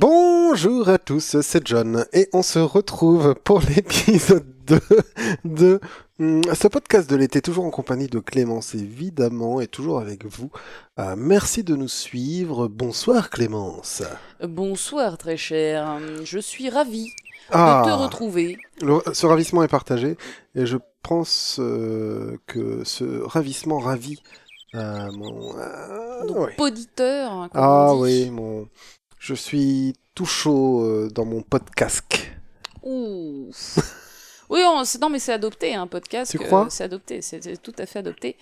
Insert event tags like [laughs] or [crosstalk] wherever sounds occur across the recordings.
Bonjour à tous, c'est John et on se retrouve pour [laughs] l'épisode 2 de hum, ce podcast de l'été, toujours en compagnie de Clémence évidemment et toujours avec vous. Euh, merci de nous suivre. Bonsoir Clémence. Bonsoir très cher, je suis ravi de te Ah, retrouver. le- ce ravissement est partagé et je pense euh, que ce ravissement ravit euh, mon... Donc, ouais. Poditeur, hein, comme Ah on dit. oui, mon... je suis tout chaud euh, dans mon podcast. Ouh. Oui, on- non, mais c'est adopté, un podcast. Tu crois? C'est adopté, c'est c'est tout à fait adopté.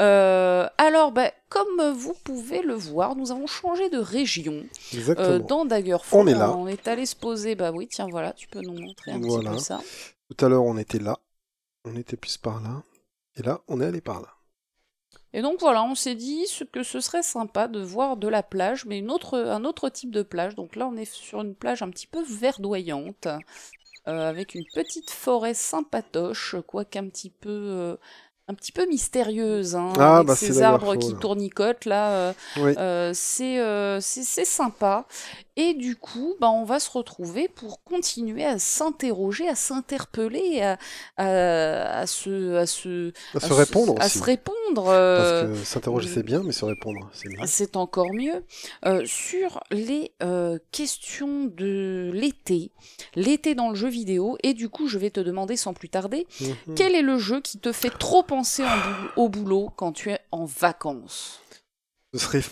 Euh, alors, bah, comme vous pouvez le voir, nous avons changé de région Exactement. euh, dans Daggerfall. On est là. On est allé se poser. Bah oui, tiens, voilà, tu peux nous montrer un Voilà. petit peu ça. Tout à l'heure, on était là. On était plus par là. Et là, on est allé par là. Et donc voilà, on s'est dit que ce serait sympa de voir de la plage, mais une autre, un autre type de plage. Donc là, on est sur une plage un petit peu verdoyante, euh, avec une petite forêt sympatoche, quoique un petit peu, euh, un petit peu mystérieuse, hein, Ah, avec bah, c'est ces arbres qui là. tournicotent là. euh, Oui. euh, c'est sympa. Et du coup, bah, on va se retrouver pour continuer à s'interroger, à s'interpeller, à, à, à se, à se, À se à répondre à se répondre. Parce euh, que s'interroger, c'est bien, mais se répondre, c'est mieux. c'est encore mieux. Euh, sur les euh, questions de l'été, l'été dans le jeu vidéo, et du coup, je vais te demander sans plus tarder, Mhm. quel est le jeu qui te fait trop penser au boulot quand tu es en vacances? Ce serait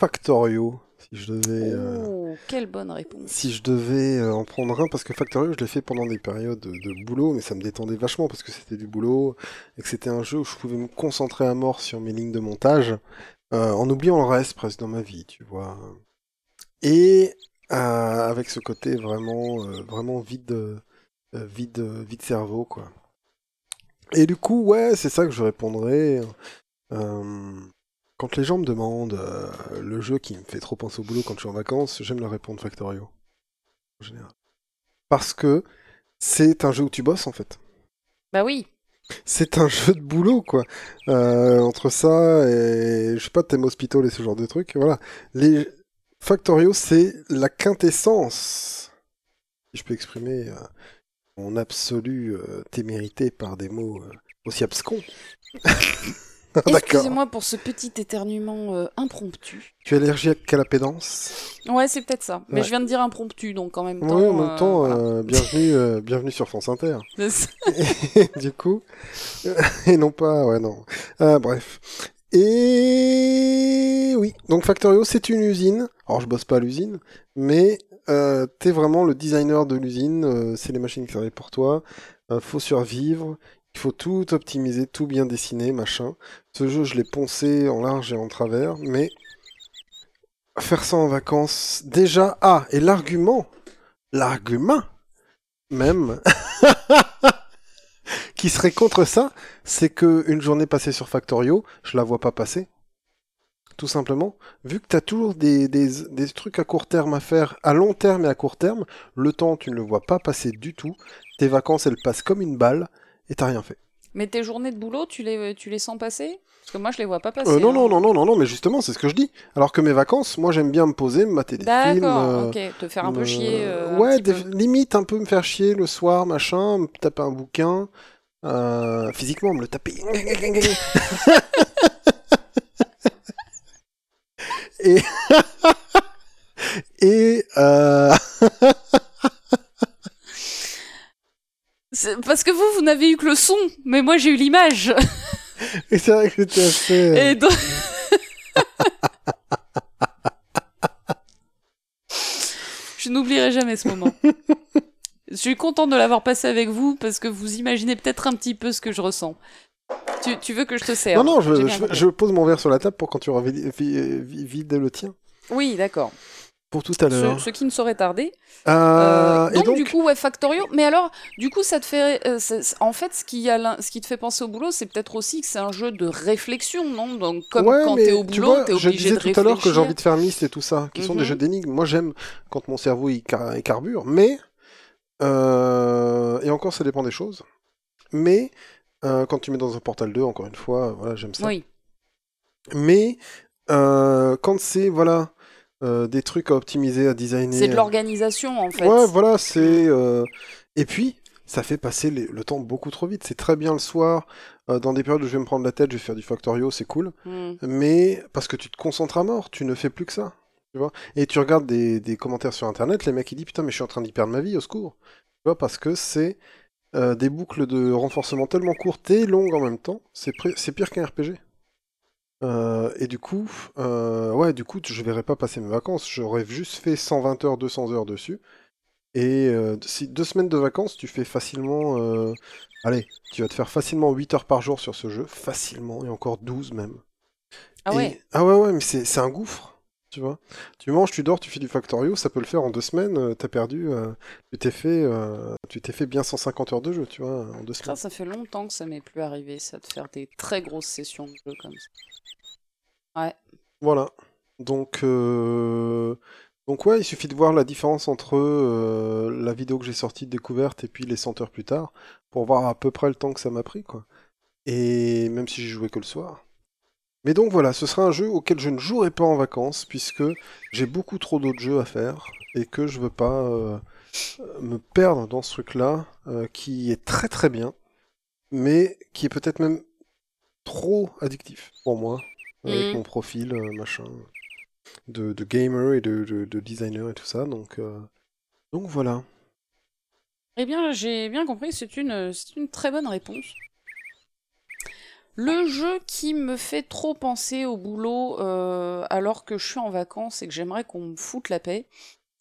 Factorio, si je devais... euh, Oh, quelle bonne réponse. Si je devais euh, en prendre un, parce que Factorio, je l'ai fait pendant des périodes de, de boulot, mais ça me détendait vachement parce que c'était du boulot et que c'était un jeu où je pouvais me concentrer à mort sur mes lignes de montage, euh, en oubliant le reste presque dans ma vie, tu vois. Et avec ce côté vraiment, vraiment vide, vide, vide cerveau, quoi. Et du coup, ouais, c'est ça que je répondrais. Euh, quand les gens me demandent euh, le jeu qui me fait trop penser au boulot quand je suis en vacances, j'aime leur répondre Factorio. En général. Parce que c'est un jeu où tu bosses en fait. Bah oui, C'est un jeu de boulot quoi. Euh, entre ça et je sais pas, thème hospital et ce genre de trucs. Voilà. Les Factorio, c'est la quintessence. Si je peux exprimer euh, mon absolue euh, témérité par des mots aussi abscons. [laughs] [laughs] Excusez-moi pour ce petit éternuement euh, impromptu. Tu es allergique à la pédance? Ouais, c'est peut-être ça. Mais Ouais. je viens de dire impromptu, donc en même Oui, temps... en même euh, temps, voilà. euh, [laughs] bienvenue, euh, bienvenue sur France Inter. [laughs] Et du coup, et non pas, ouais, non. Bref. Et oui, donc Factorio, c'est une usine. Alors, je bosse pas à l'usine, mais euh, t'es vraiment le designer de l'usine. euh, c'est les machines qui travaillent pour toi. Euh, faut survivre. Il faut tout optimiser, tout bien dessiner, machin. Ce jeu, je l'ai poncé en large et en travers, mais faire ça en vacances, déjà, ah, et l'argument, l'argument, même, [laughs] qui serait contre ça, c'est que une journée passée sur Factorio, je la vois pas passer. Tout simplement, vu que tu as toujours des, des, des trucs à court terme à faire, à long terme et à court terme, le temps, tu ne le vois pas passer du tout. Tes vacances, elles passent comme une balle et t'as rien fait. Mais tes journées de boulot, tu les, tu les sens passer? Parce que moi, je les vois pas passer. Euh, non, hein. non, non, non, non, non, mais justement, c'est ce que je dis. Alors que mes vacances, moi, j'aime bien me poser, me mater des films. D'accord, euh, ok. Te faire un peu chier. euh, ouais, petit des- peu. limite un peu me faire chier le soir, machin, me taper un bouquin. euh, physiquement, me le taper. [laughs] Et. [laughs] Et. [laughs] euh, Parce que vous, vous n'avez eu que le son, mais moi, j'ai eu l'image. [laughs] et c'est vrai que c'était assez. euh, Et donc... [laughs] Je n'oublierai jamais ce moment. Je suis contente de l'avoir passé avec vous parce que vous imaginez peut-être un petit peu ce que je ressens. Tu, tu veux que je te serve Non, non, je, pose mon verre sur la table pour quand tu auras vide, vi- vi- vide le tien. Oui, d'accord. Pour tout à l'heure. ce qui ne saurait tarder. Euh, Euh, et donc, donc, du coup, ouais, Factorio. Mais alors, du coup, ça te fait. euh, en fait, ce qui, a l'in- ce qui te fait penser au boulot, c'est peut-être aussi que c'est un jeu de réflexion, non? Donc, comme ouais, quand t'es au boulot, t'es je obligé disais de tout à l'heure que j'ai réfléchir. envie de faire Myst et tout ça, qui sont des Mhm. jeux d'énigmes. Moi, j'aime quand mon cerveau il, car- il carbure, mais et encore, ça dépend des choses. Mais quand tu mets dans un Portal 2, encore une fois, voilà, j'aime ça. Oui. Mais quand c'est voilà euh, des trucs à optimiser, à designer. C'est de l'organisation en fait. Ouais, voilà, c'est. euh, Et puis, ça fait passer les- le temps beaucoup trop vite. C'est très bien le soir, euh, dans des périodes où je vais me prendre la tête, je vais faire du Factorio, c'est cool. Hmm. Mais parce que tu te concentres à mort, tu ne fais plus que ça. Tu vois Et tu regardes des, des commentaires sur internet, les mecs ils disent putain mais je suis en train d'y perdre ma vie, au secours. Tu vois parce que c'est euh, des boucles de renforcement tellement courtes et longues en même temps, c'est pire qu'un RPG. Euh, et du coup, euh, ouais, du coup, je verrais pas passer mes vacances. J'aurais juste fait 120 heures, 200 heures dessus. Et euh, si deux semaines de vacances, tu fais facilement. euh, Allez, tu vas te faire facilement 8 heures par jour sur ce jeu, facilement, et encore 12 même. Ah Et- ouais. Ah ouais, ouais, mais c'est c'est un gouffre, tu vois. Tu manges, tu dors, tu fais du Factorio, ça peut le faire en deux semaines, euh, t'as perdu, euh, tu t'es fait, euh, tu t'es fait bien 150 heures de jeu, tu vois, en deux Ça, semaines. ça fait longtemps que ça m'est plus arrivé, ça, de faire des très grosses sessions de jeu comme ça. Voilà. Donc, donc ouais, il suffit de voir la différence entre la vidéo que j'ai sortie de découverte et puis les 100 heures plus tard pour voir à peu près le temps que ça m'a pris, quoi. Et même si j'ai joué que le soir. Mais donc voilà, ce sera un jeu auquel je ne jouerai pas en vacances puisque j'ai beaucoup trop d'autres jeux à faire et que je veux pas euh, me perdre dans ce truc-là euh, qui est très très bien, mais qui est peut-être même trop addictif pour moi avec Mhm. mon profil euh, machin de, de gamer et de, de- de designer et tout ça. Donc euh, donc voilà. Eh bien, j'ai bien compris, c'est une, c'est une très bonne réponse. Le jeu qui me fait trop penser au boulot euh, alors que je suis en vacances et que j'aimerais qu'on me foute la paix,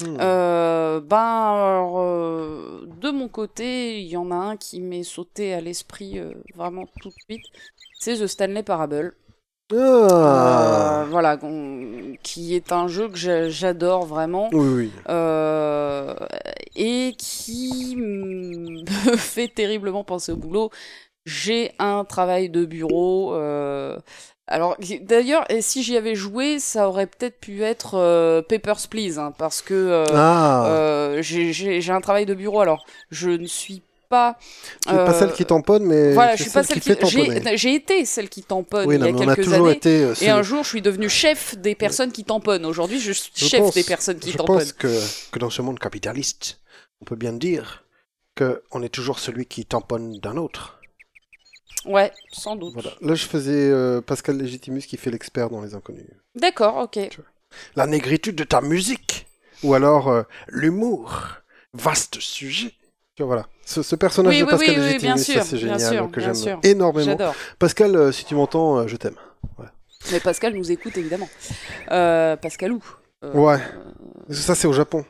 Hmm. euh, ben, alors, euh, de mon côté, il y en a un qui m'est sauté à l'esprit vraiment tout de suite, c'est The Stanley Parable. Ah voilà, qui est un jeu que j'a- j'adore vraiment. Oui oui. Et qui [laughs] me fait terriblement penser au boulot. J'ai un travail de bureau. euh, alors, d'ailleurs, si j'y avais joué, ça aurait peut-être pu être euh, Papers, Please, hein, parce que euh, Ah. j'ai- un travail de bureau. Alors, je ne suis pas. tu es pas celle qui tamponne, mais Voilà, je suis pas celle qui qui. J'ai été celle qui tamponne Oui, il non, y a quelques toujours années. été. Et un jour, je suis devenue chef des personnes qui tamponnent. Aujourd'hui, je suis Je chef pense- des personnes qui Je tamponnent. pense que, que dans ce monde capitaliste, on peut bien dire que on est toujours celui qui tamponne d'un autre. Ouais, sans doute. Voilà. Là, je faisais euh, Pascal Légitimus qui fait l'expert dans Les Inconnus. D'accord, ok. La négritude de ta musique Ou alors euh, l'humour Vaste sujet Tu vois, voilà. Ce, ce personnage Oui, de oui, Pascal oui, Légitimus, bien ça c'est bien génial, sûr, que bien j'aime énormément. Pascal, euh, si tu m'entends, je t'aime. Mais Pascal nous écoute évidemment. Pascalou. Ouais. Ça, c'est au Japon.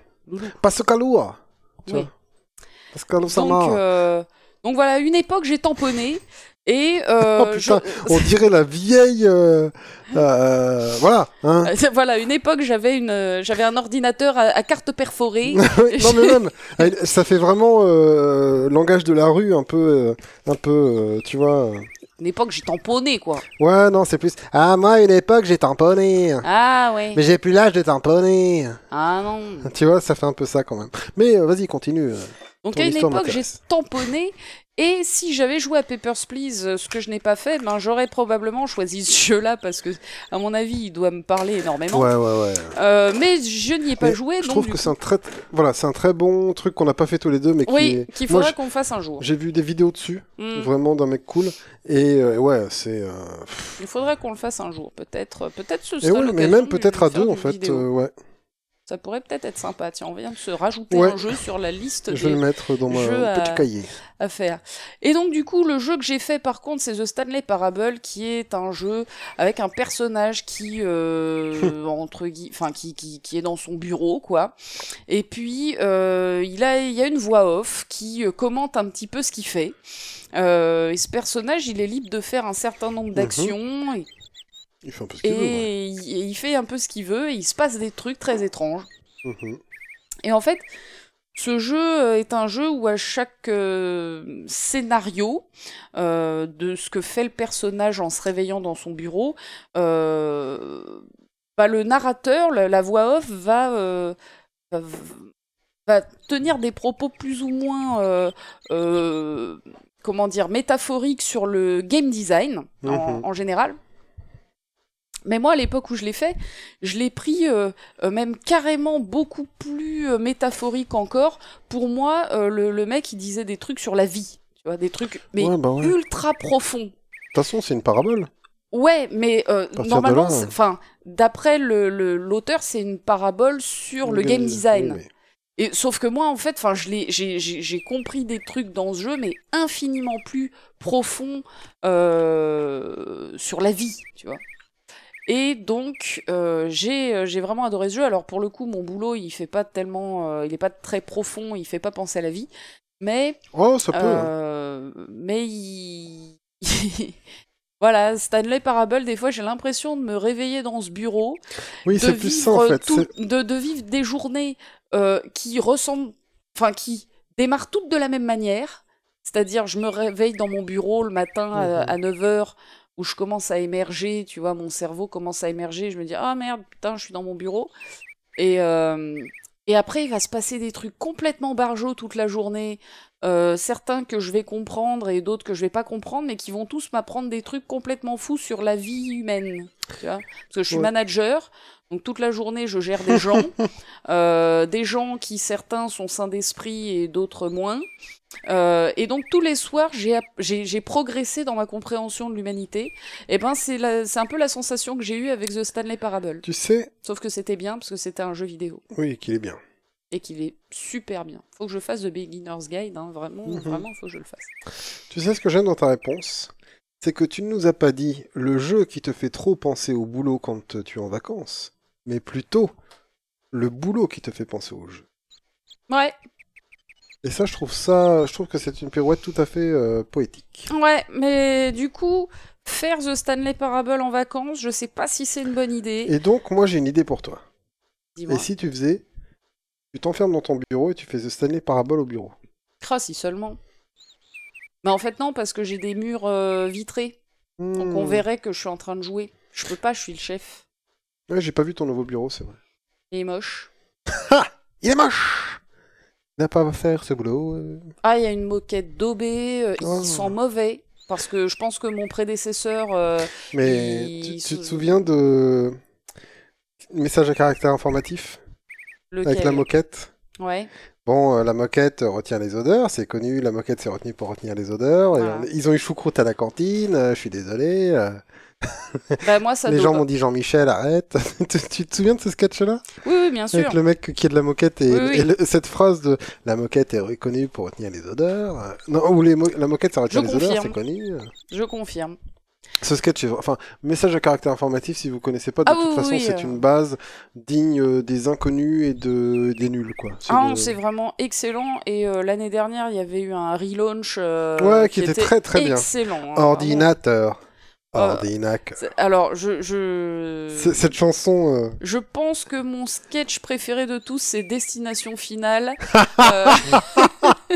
Pascalua Tu Donc, Sama. euh, donc voilà, une époque j'ai tamponné et euh, [laughs] Oh putain, je- on dirait la vieille. euh, euh, voilà. Hein. [laughs] Voilà, une époque j'avais une, j'avais un ordinateur à, à carte perforée. [laughs] Non mais même, ça fait vraiment langage de la rue, un peu, un peu, tu vois. Une époque j'ai tamponné quoi. Ouais, non, c'est plus. Ah moi, une époque, j'ai tamponné, Ah ouais. mais j'ai plus l'âge de tamponner. Ah non. Tu vois, ça fait un peu ça quand même. Mais vas-y, continue. Donc à une époque j'ai tamponné et si j'avais joué à Papers Please, euh, ce que je n'ai pas fait, ben j'aurais probablement choisi ce jeu-là parce que à mon avis il doit me parler énormément. Ouais, ouais, ouais. Euh, mais je n'y ai pas Mais joué. Je donc, trouve que coup- c'est un très, voilà, c'est un très bon truc qu'on n'a pas fait tous les deux, mais qui Oui, est. qu'il faudra qu'on fasse un jour. J'ai vu des vidéos dessus, Hmm. vraiment d'un mec cool, et euh, ouais, c'est. euh, Il faudrait qu'on le fasse un jour, peut-être. Peut-être ce Et sera oui, mais même peut-être à deux en fait. ouais, Ça pourrait peut-être être sympa. Tiens, on vient de se rajouter Ouais. un jeu sur la liste je vais des le mettre dans mon petit cahier. à faire. Et donc du coup, le jeu que j'ai fait par contre, c'est The Stanley Parable, qui est un jeu avec un personnage qui euh, [laughs] entre enfin qui, qui qui est dans son bureau quoi. Et puis euh, il a il y a une voix off qui euh, commente un petit peu ce qu'il fait. Euh, et ce personnage, il est libre de faire un certain nombre d'actions. et- Il fait un peu ce qu'il veut. ouais. il, il fait un peu ce qu'il veut, et il se passe des trucs très étranges. Mhm. Et en fait, ce jeu euh, est un jeu où à chaque euh, scénario euh, de ce que fait le personnage en se réveillant dans son bureau, euh, bah, le narrateur, la, la voix off, va, va, va tenir des propos plus ou moins, comment dire, métaphoriques sur le game design en, Mhm. en général. Mais moi, à l'époque où je l'ai fait, je l'ai pris euh, euh, même carrément beaucoup plus euh, métaphorique encore. Pour moi, le, le mec, il disait des trucs sur la vie. Tu vois, des trucs mais Ouais, bah ouais. De ultra profonds. toute façon, c'est une parabole. Ouais, mais de normalement, enfin, d'après le- le- l'auteur, c'est une parabole sur le game design. Oui, mais- Et sauf que moi, en fait, enfin, je l'ai, j'ai, compris des trucs dans ce jeu, mais infiniment plus profonds sur la vie, tu vois. Et donc, euh, j'ai, euh, j'ai vraiment adoré ce jeu. Alors pour le coup, mon boulot, il fait pas tellement, euh, il est pas très profond, il fait pas penser à la vie, mais Oh, ça peut. euh, mais il... [laughs] voilà, Stanley Parable, des fois j'ai l'impression de me réveiller dans ce bureau, Oui, de c'est plus ça en vivre fait. tout- de, de vivre des journées qui ressemblent, enfin qui démarrent toutes de la même manière. C'est-à-dire, je me réveille dans mon bureau le matin à, Mhm. à 9h, où je commence à émerger, tu vois, mon cerveau commence à émerger, je me dis, ah merde, putain, je suis dans mon bureau. Et, euh, et après, il va se passer des trucs complètement barjots toute la journée, euh, certains que je vais comprendre et d'autres que je vais pas comprendre, mais qui vont tous m'apprendre des trucs complètement fous sur la vie humaine. Tu vois Parce que je suis Ouais. manager, donc toute la journée je gère des gens, [laughs] euh, des gens qui certains sont sains d'esprit et d'autres moins. Euh, et donc tous les soirs j'ai progressé dans ma compréhension de l'humanité. Et ben c'est un peu la sensation que j'ai eue avec The Stanley Parable. Tu sais, Sauf que c'était bien parce que c'était un jeu vidéo oui, qu'il est bien. et qu'il est super bien. Faut que je fasse The Beginner's Guide, hein, vraiment, Mhm. vraiment, faut que je le fasse. Tu sais ce que j'aime dans ta réponse? C'est que tu ne nous as pas dit le jeu qui te fait trop penser au boulot quand tu es en vacances, mais plutôt le boulot qui te fait penser au jeu. Ouais, Et ça, je trouve ça, je trouve que c'est une pirouette tout à fait euh, poétique. ouais, mais du coup, faire The Stanley Parable en vacances, je sais pas si c'est une bonne idée. Et donc, moi, j'ai une idée pour toi. Dis-moi. Et si tu faisais, tu t'enfermes dans ton bureau et tu fais The Stanley Parabole au bureau. Ah, si seulement. Mais en fait, non, parce que j'ai des murs euh, vitrés. Donc on Hmm. verrait que je suis en train de jouer. Je peux pas, je suis le chef. Ouais, j'ai pas vu ton nouveau bureau, c'est vrai. Il est moche. [laughs] Il est moche n'a pas à faire ce boulot. euh. Ah, il y a une moquette daubée. euh, Oh. Ils sont mauvais. Parce que je pense que mon prédécesseur. euh, Mais Il tu, te souviens de message à caractère informatif lequel? avec la moquette? Ouais. Bon, euh, la moquette retient les odeurs, c'est connu, la moquette c'est retenu pour retenir les odeurs. et on- ils ont eu choucroute à la cantine, je suis désolé. Bah, moi, ça [laughs] les gens m'ont dit Jean-Michel, arrête. [laughs] tu, tu te souviens de ce sketch-là? Oui, oui, bien sûr. Avec le mec qui est de la moquette et, Oui, oui. et le- cette phrase de la moquette est reconnue pour retenir les odeurs. euh, Non, ou les mo- la moquette ça retient Je les odeurs, c'est connu. Je confirme. Ce sketch est... Enfin, message à caractère informatif, si vous connaissez pas, de Ah toute oui, façon, oui, c'est euh. une base digne euh, des inconnus et de... des nuls, quoi. Ah, non, c'est vraiment excellent. Et euh, l'année dernière, il y avait eu un relaunch. euh, Ouais, qui était très, très bien. Excellent. hein, Ordinateur. Euh. C'est- Alors, je. je... Cette chanson... euh, Je pense que mon sketch préféré de tous, c'est Destination Finale. [laughs] Euh, [laughs]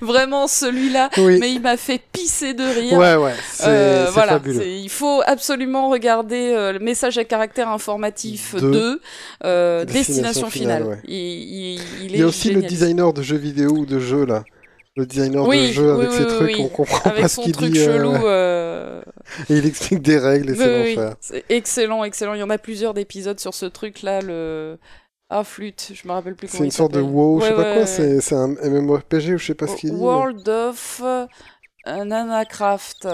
Vraiment celui-là. Oui. Mais il m'a fait pisser de rire. Ouais, ouais, c'est Euh, voilà, fabuleux. il faut absolument regarder le message à caractère informatif Deux. 2, euh, Destination Destination, Finale, Finale. ouais. Il, il- il Il est y a aussi le designer de jeux vidéo ou de jeux, là. Le designer Oui, de oui, avec oui, ses trucs, on comprend pas ce qu'il truc dit. euh, chelou. euh, Et il explique des règles et c'est oui, l'enfer. c'est excellent, excellent. Il y en a plusieurs d'épisodes sur ce truc-là. Le... Ah, flûte, je me rappelle plus comment C'est une sorte de. WoW, je sais Ouais, pas ouais, quoi, ouais. c'est c'est un MMORPG ou je sais pas ce qu'il dit. mais- World of euh, Nanacraft.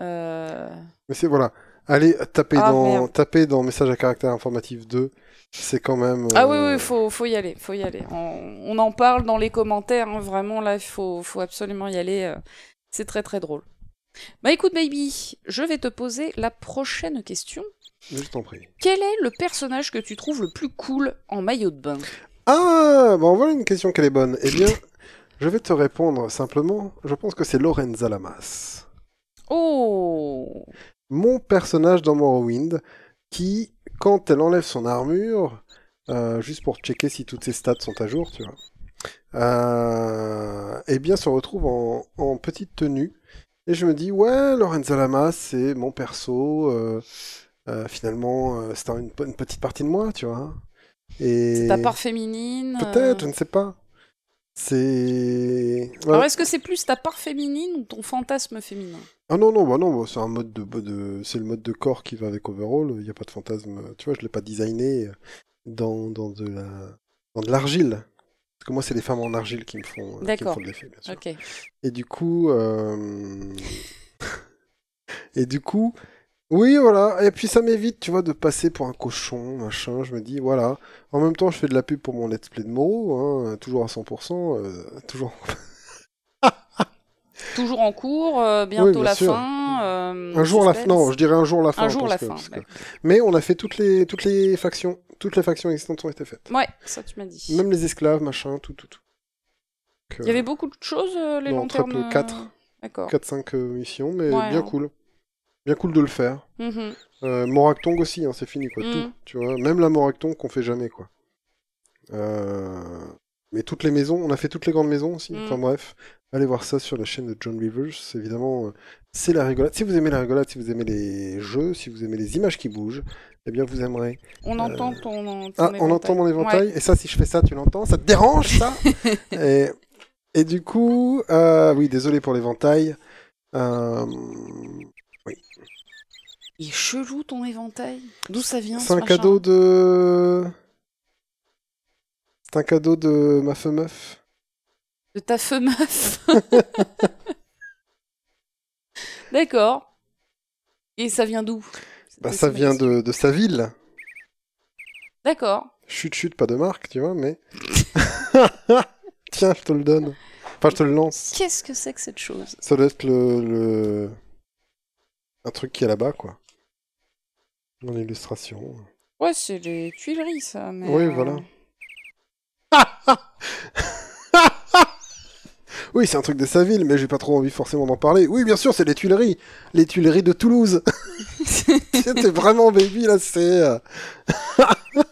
Euh, Mais c'est voilà. Allez, tapez, Ah, dans, merde. tapez dans message à caractère informatif 2. C'est quand même. Ah oui, euh, oui, faut, faut y aller, faut y aller. On, on en parle dans les commentaires, hein, vraiment, là, il faut, faut absolument y aller. euh, C'est très très drôle. Bah écoute, baby, je vais te poser la prochaine question. Je t'en prie. Quel est le personnage que tu trouves le plus cool en maillot de bain? Ah, bon, voilà une question qu'elle est bonne. Eh bien, je vais te répondre simplement. Je pense que c'est Lorenza Lamas. Oh Mon personnage dans Morrowind, qui, quand elle enlève son armure, euh, juste pour checker si toutes ses stats sont à jour, tu vois, euh, eh bien, se retrouve en, en petite tenue. Et je me dis, ouais, Lorenza Lamas, c'est mon perso. euh, finalement, c'est une, une petite partie de moi, tu vois. Et... C'est ta part féminine Peut-être, je ne sais pas. C'est. Ouais. Alors, est-ce que c'est plus ta part féminine ou ton fantasme féminin? Ah non, non, bah non, bah, c'est un mode de, de... c'est le mode de corps qui va avec Overall, il n'y a pas de fantasme. Tu vois, je l'ai pas designé dans, dans de la dans de l'argile. Parce que moi, c'est les femmes en argile qui me font, euh, qui me D'accord. l'effet, bien sûr. Et du coup, euh, [laughs] et du coup, oui, voilà. Et puis ça m'évite, tu vois, de passer pour un cochon, machin. Je me dis, voilà. En même temps, je fais de la pub pour mon let's play de Moro, hein, toujours à 100%, euh, toujours. [laughs] Toujours en cours, euh, bientôt bien la sûr. fin. euh, Un jour la fin, non, je dirais un jour la fin. Un jour la que- fin. que-. Mais on a fait toutes les toutes les factions, toutes les factions existantes ont été faites. Ouais, ça tu m'as dit. Même les esclaves, machin, tout, tout, tout. Il y avait beaucoup de choses, euh, les non, très lanternes. peu, quatre. D'accord. 4-5 missions, mais Ouais, bien hein. cool. Bien cool de le faire. Mhm. Euh, Moractong aussi, hein, c'est fini, quoi. Mm. Tout, tu vois. Même la Moractong qu'on fait jamais, quoi. Euh, Mais toutes les maisons, on a fait toutes les grandes maisons aussi. Mm. Enfin bref, allez voir ça sur la chaîne de John Rivers. Évidemment, euh, c'est la rigolade. Si vous aimez la rigolade, si vous aimez les jeux, si vous aimez les images qui bougent, eh bien vous aimerez. On entend ton, ton Ah, on entend mon éventail. Et ça, si je fais ça, tu l'entends Ça te dérange, ça [laughs] et, et du coup, euh, oui, désolé pour l'éventail. Euh, Il est chelou ton éventail. D'où ça vient C'est ce un machin cadeau de. C'est un cadeau de ma feu meuf. De ta feu meuf. [laughs] D'accord. Et ça vient d'où Bah, ça vient de, de sa ville. D'accord. Chut, chut, pas de marque, tu vois, mais. [laughs] Tiens, je te le donne. Enfin, je te le lance. Qu'est-ce que c'est que cette chose? Ça doit être le. le... Un truc qui est là-bas, quoi. Dans l'illustration. Ouais, c'est les Tuileries, ça. Mais Oui, euh, voilà. [laughs] Oui, c'est un truc de sa ville, mais j'ai pas trop envie forcément d'en parler. Oui, bien sûr, c'est les Tuileries. Les Tuileries de Toulouse. [laughs] C'était vraiment baby, là, c'est. [laughs]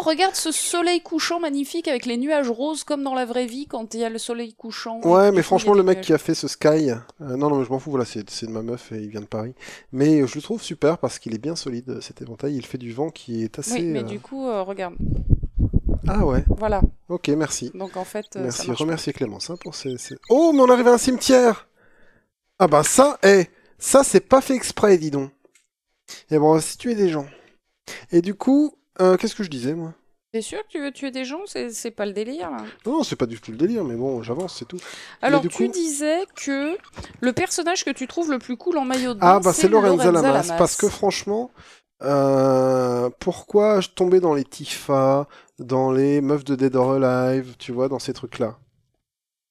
Oh, regarde ce soleil couchant magnifique avec les nuages roses comme dans la vraie vie quand il y a le soleil couchant. Ouais, mais franchement, le mec qui a fait ce Sky. euh, non, non, mais je m'en fous, voilà, c'est de ma meuf et il vient de Paris. Mais je le trouve super parce qu'il est bien solide, cet éventail. Il fait du vent qui est assez. Oui, mais euh, du coup, euh, regarde. Ah ouais, Voilà. ok, merci. Donc en fait, ça Merci, marche. remerciez Clémence hein, pour ces, ces- Oh, mais on arrive à un cimetière Ah bah ça, eh, ça c'est pas fait exprès, dis donc. Et bon, on va situer des gens. Et du coup, euh, qu'est-ce que je disais, moi? T'es sûr que tu veux tuer des gens? C'est pas le délire, là. Non, non, c'est pas du tout le délire, mais bon, j'avance, c'est tout. Alors, tu coup- disais que le personnage que tu trouves le plus cool en maillot de bain, Ah bah c'est Lorenza Lamas, Lamas. parce que franchement, euh, pourquoi je tombais dans les Tifa, dans les meufs de Dead or Alive, tu vois, dans ces trucs-là?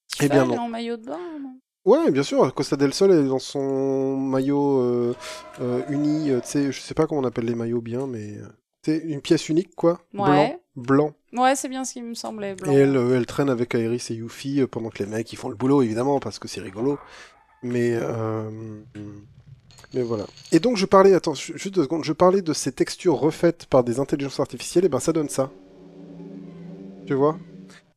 Tifa, eh bien, elle est en maillot de bain, non? Ouais, bien sûr, Costa del Sol elle est dans son maillot euh, euh, uni, tu sais, je sais pas comment on appelle les maillots bien, mais sais, une pièce unique quoi, Ouais. blanc, blanc. Ouais, c'est bien ce qui me semblait. Blanc. Et elle, euh, elle traîne avec Iris et Yuffie euh, pendant que les mecs ils font le boulot évidemment parce que c'est rigolo. Mais euh, mais voilà. Et donc je parlais, attends, ju- juste deux secondes, je parlais de ces textures refaites par des intelligences artificielles, et ben ça donne ça. Tu vois?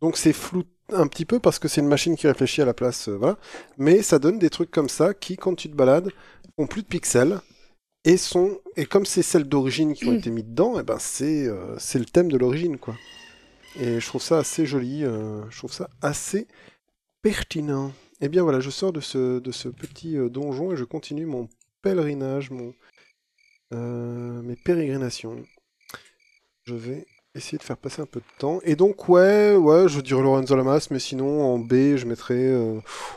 Donc c'est flou un petit peu parce que c'est une machine qui réfléchit à la place, euh, voilà. Mais ça donne des trucs comme ça qui, quand tu te balades, ont plus de pixels. Et sont et comme c'est celles d'origine qui ont été mis dedans, et ben c'est euh, c'est le thème de l'origine quoi. Et je trouve ça assez joli, euh, je trouve ça assez pertinent. Et bien voilà, je sors de ce, de ce petit euh, donjon et je continue mon pèlerinage, mon, mes pérégrinations. Je vais essayer de faire passer un peu de temps. Et donc, ouais, ouais, je dirais Lorenzo Lamas, mais sinon, en B, je mettrais,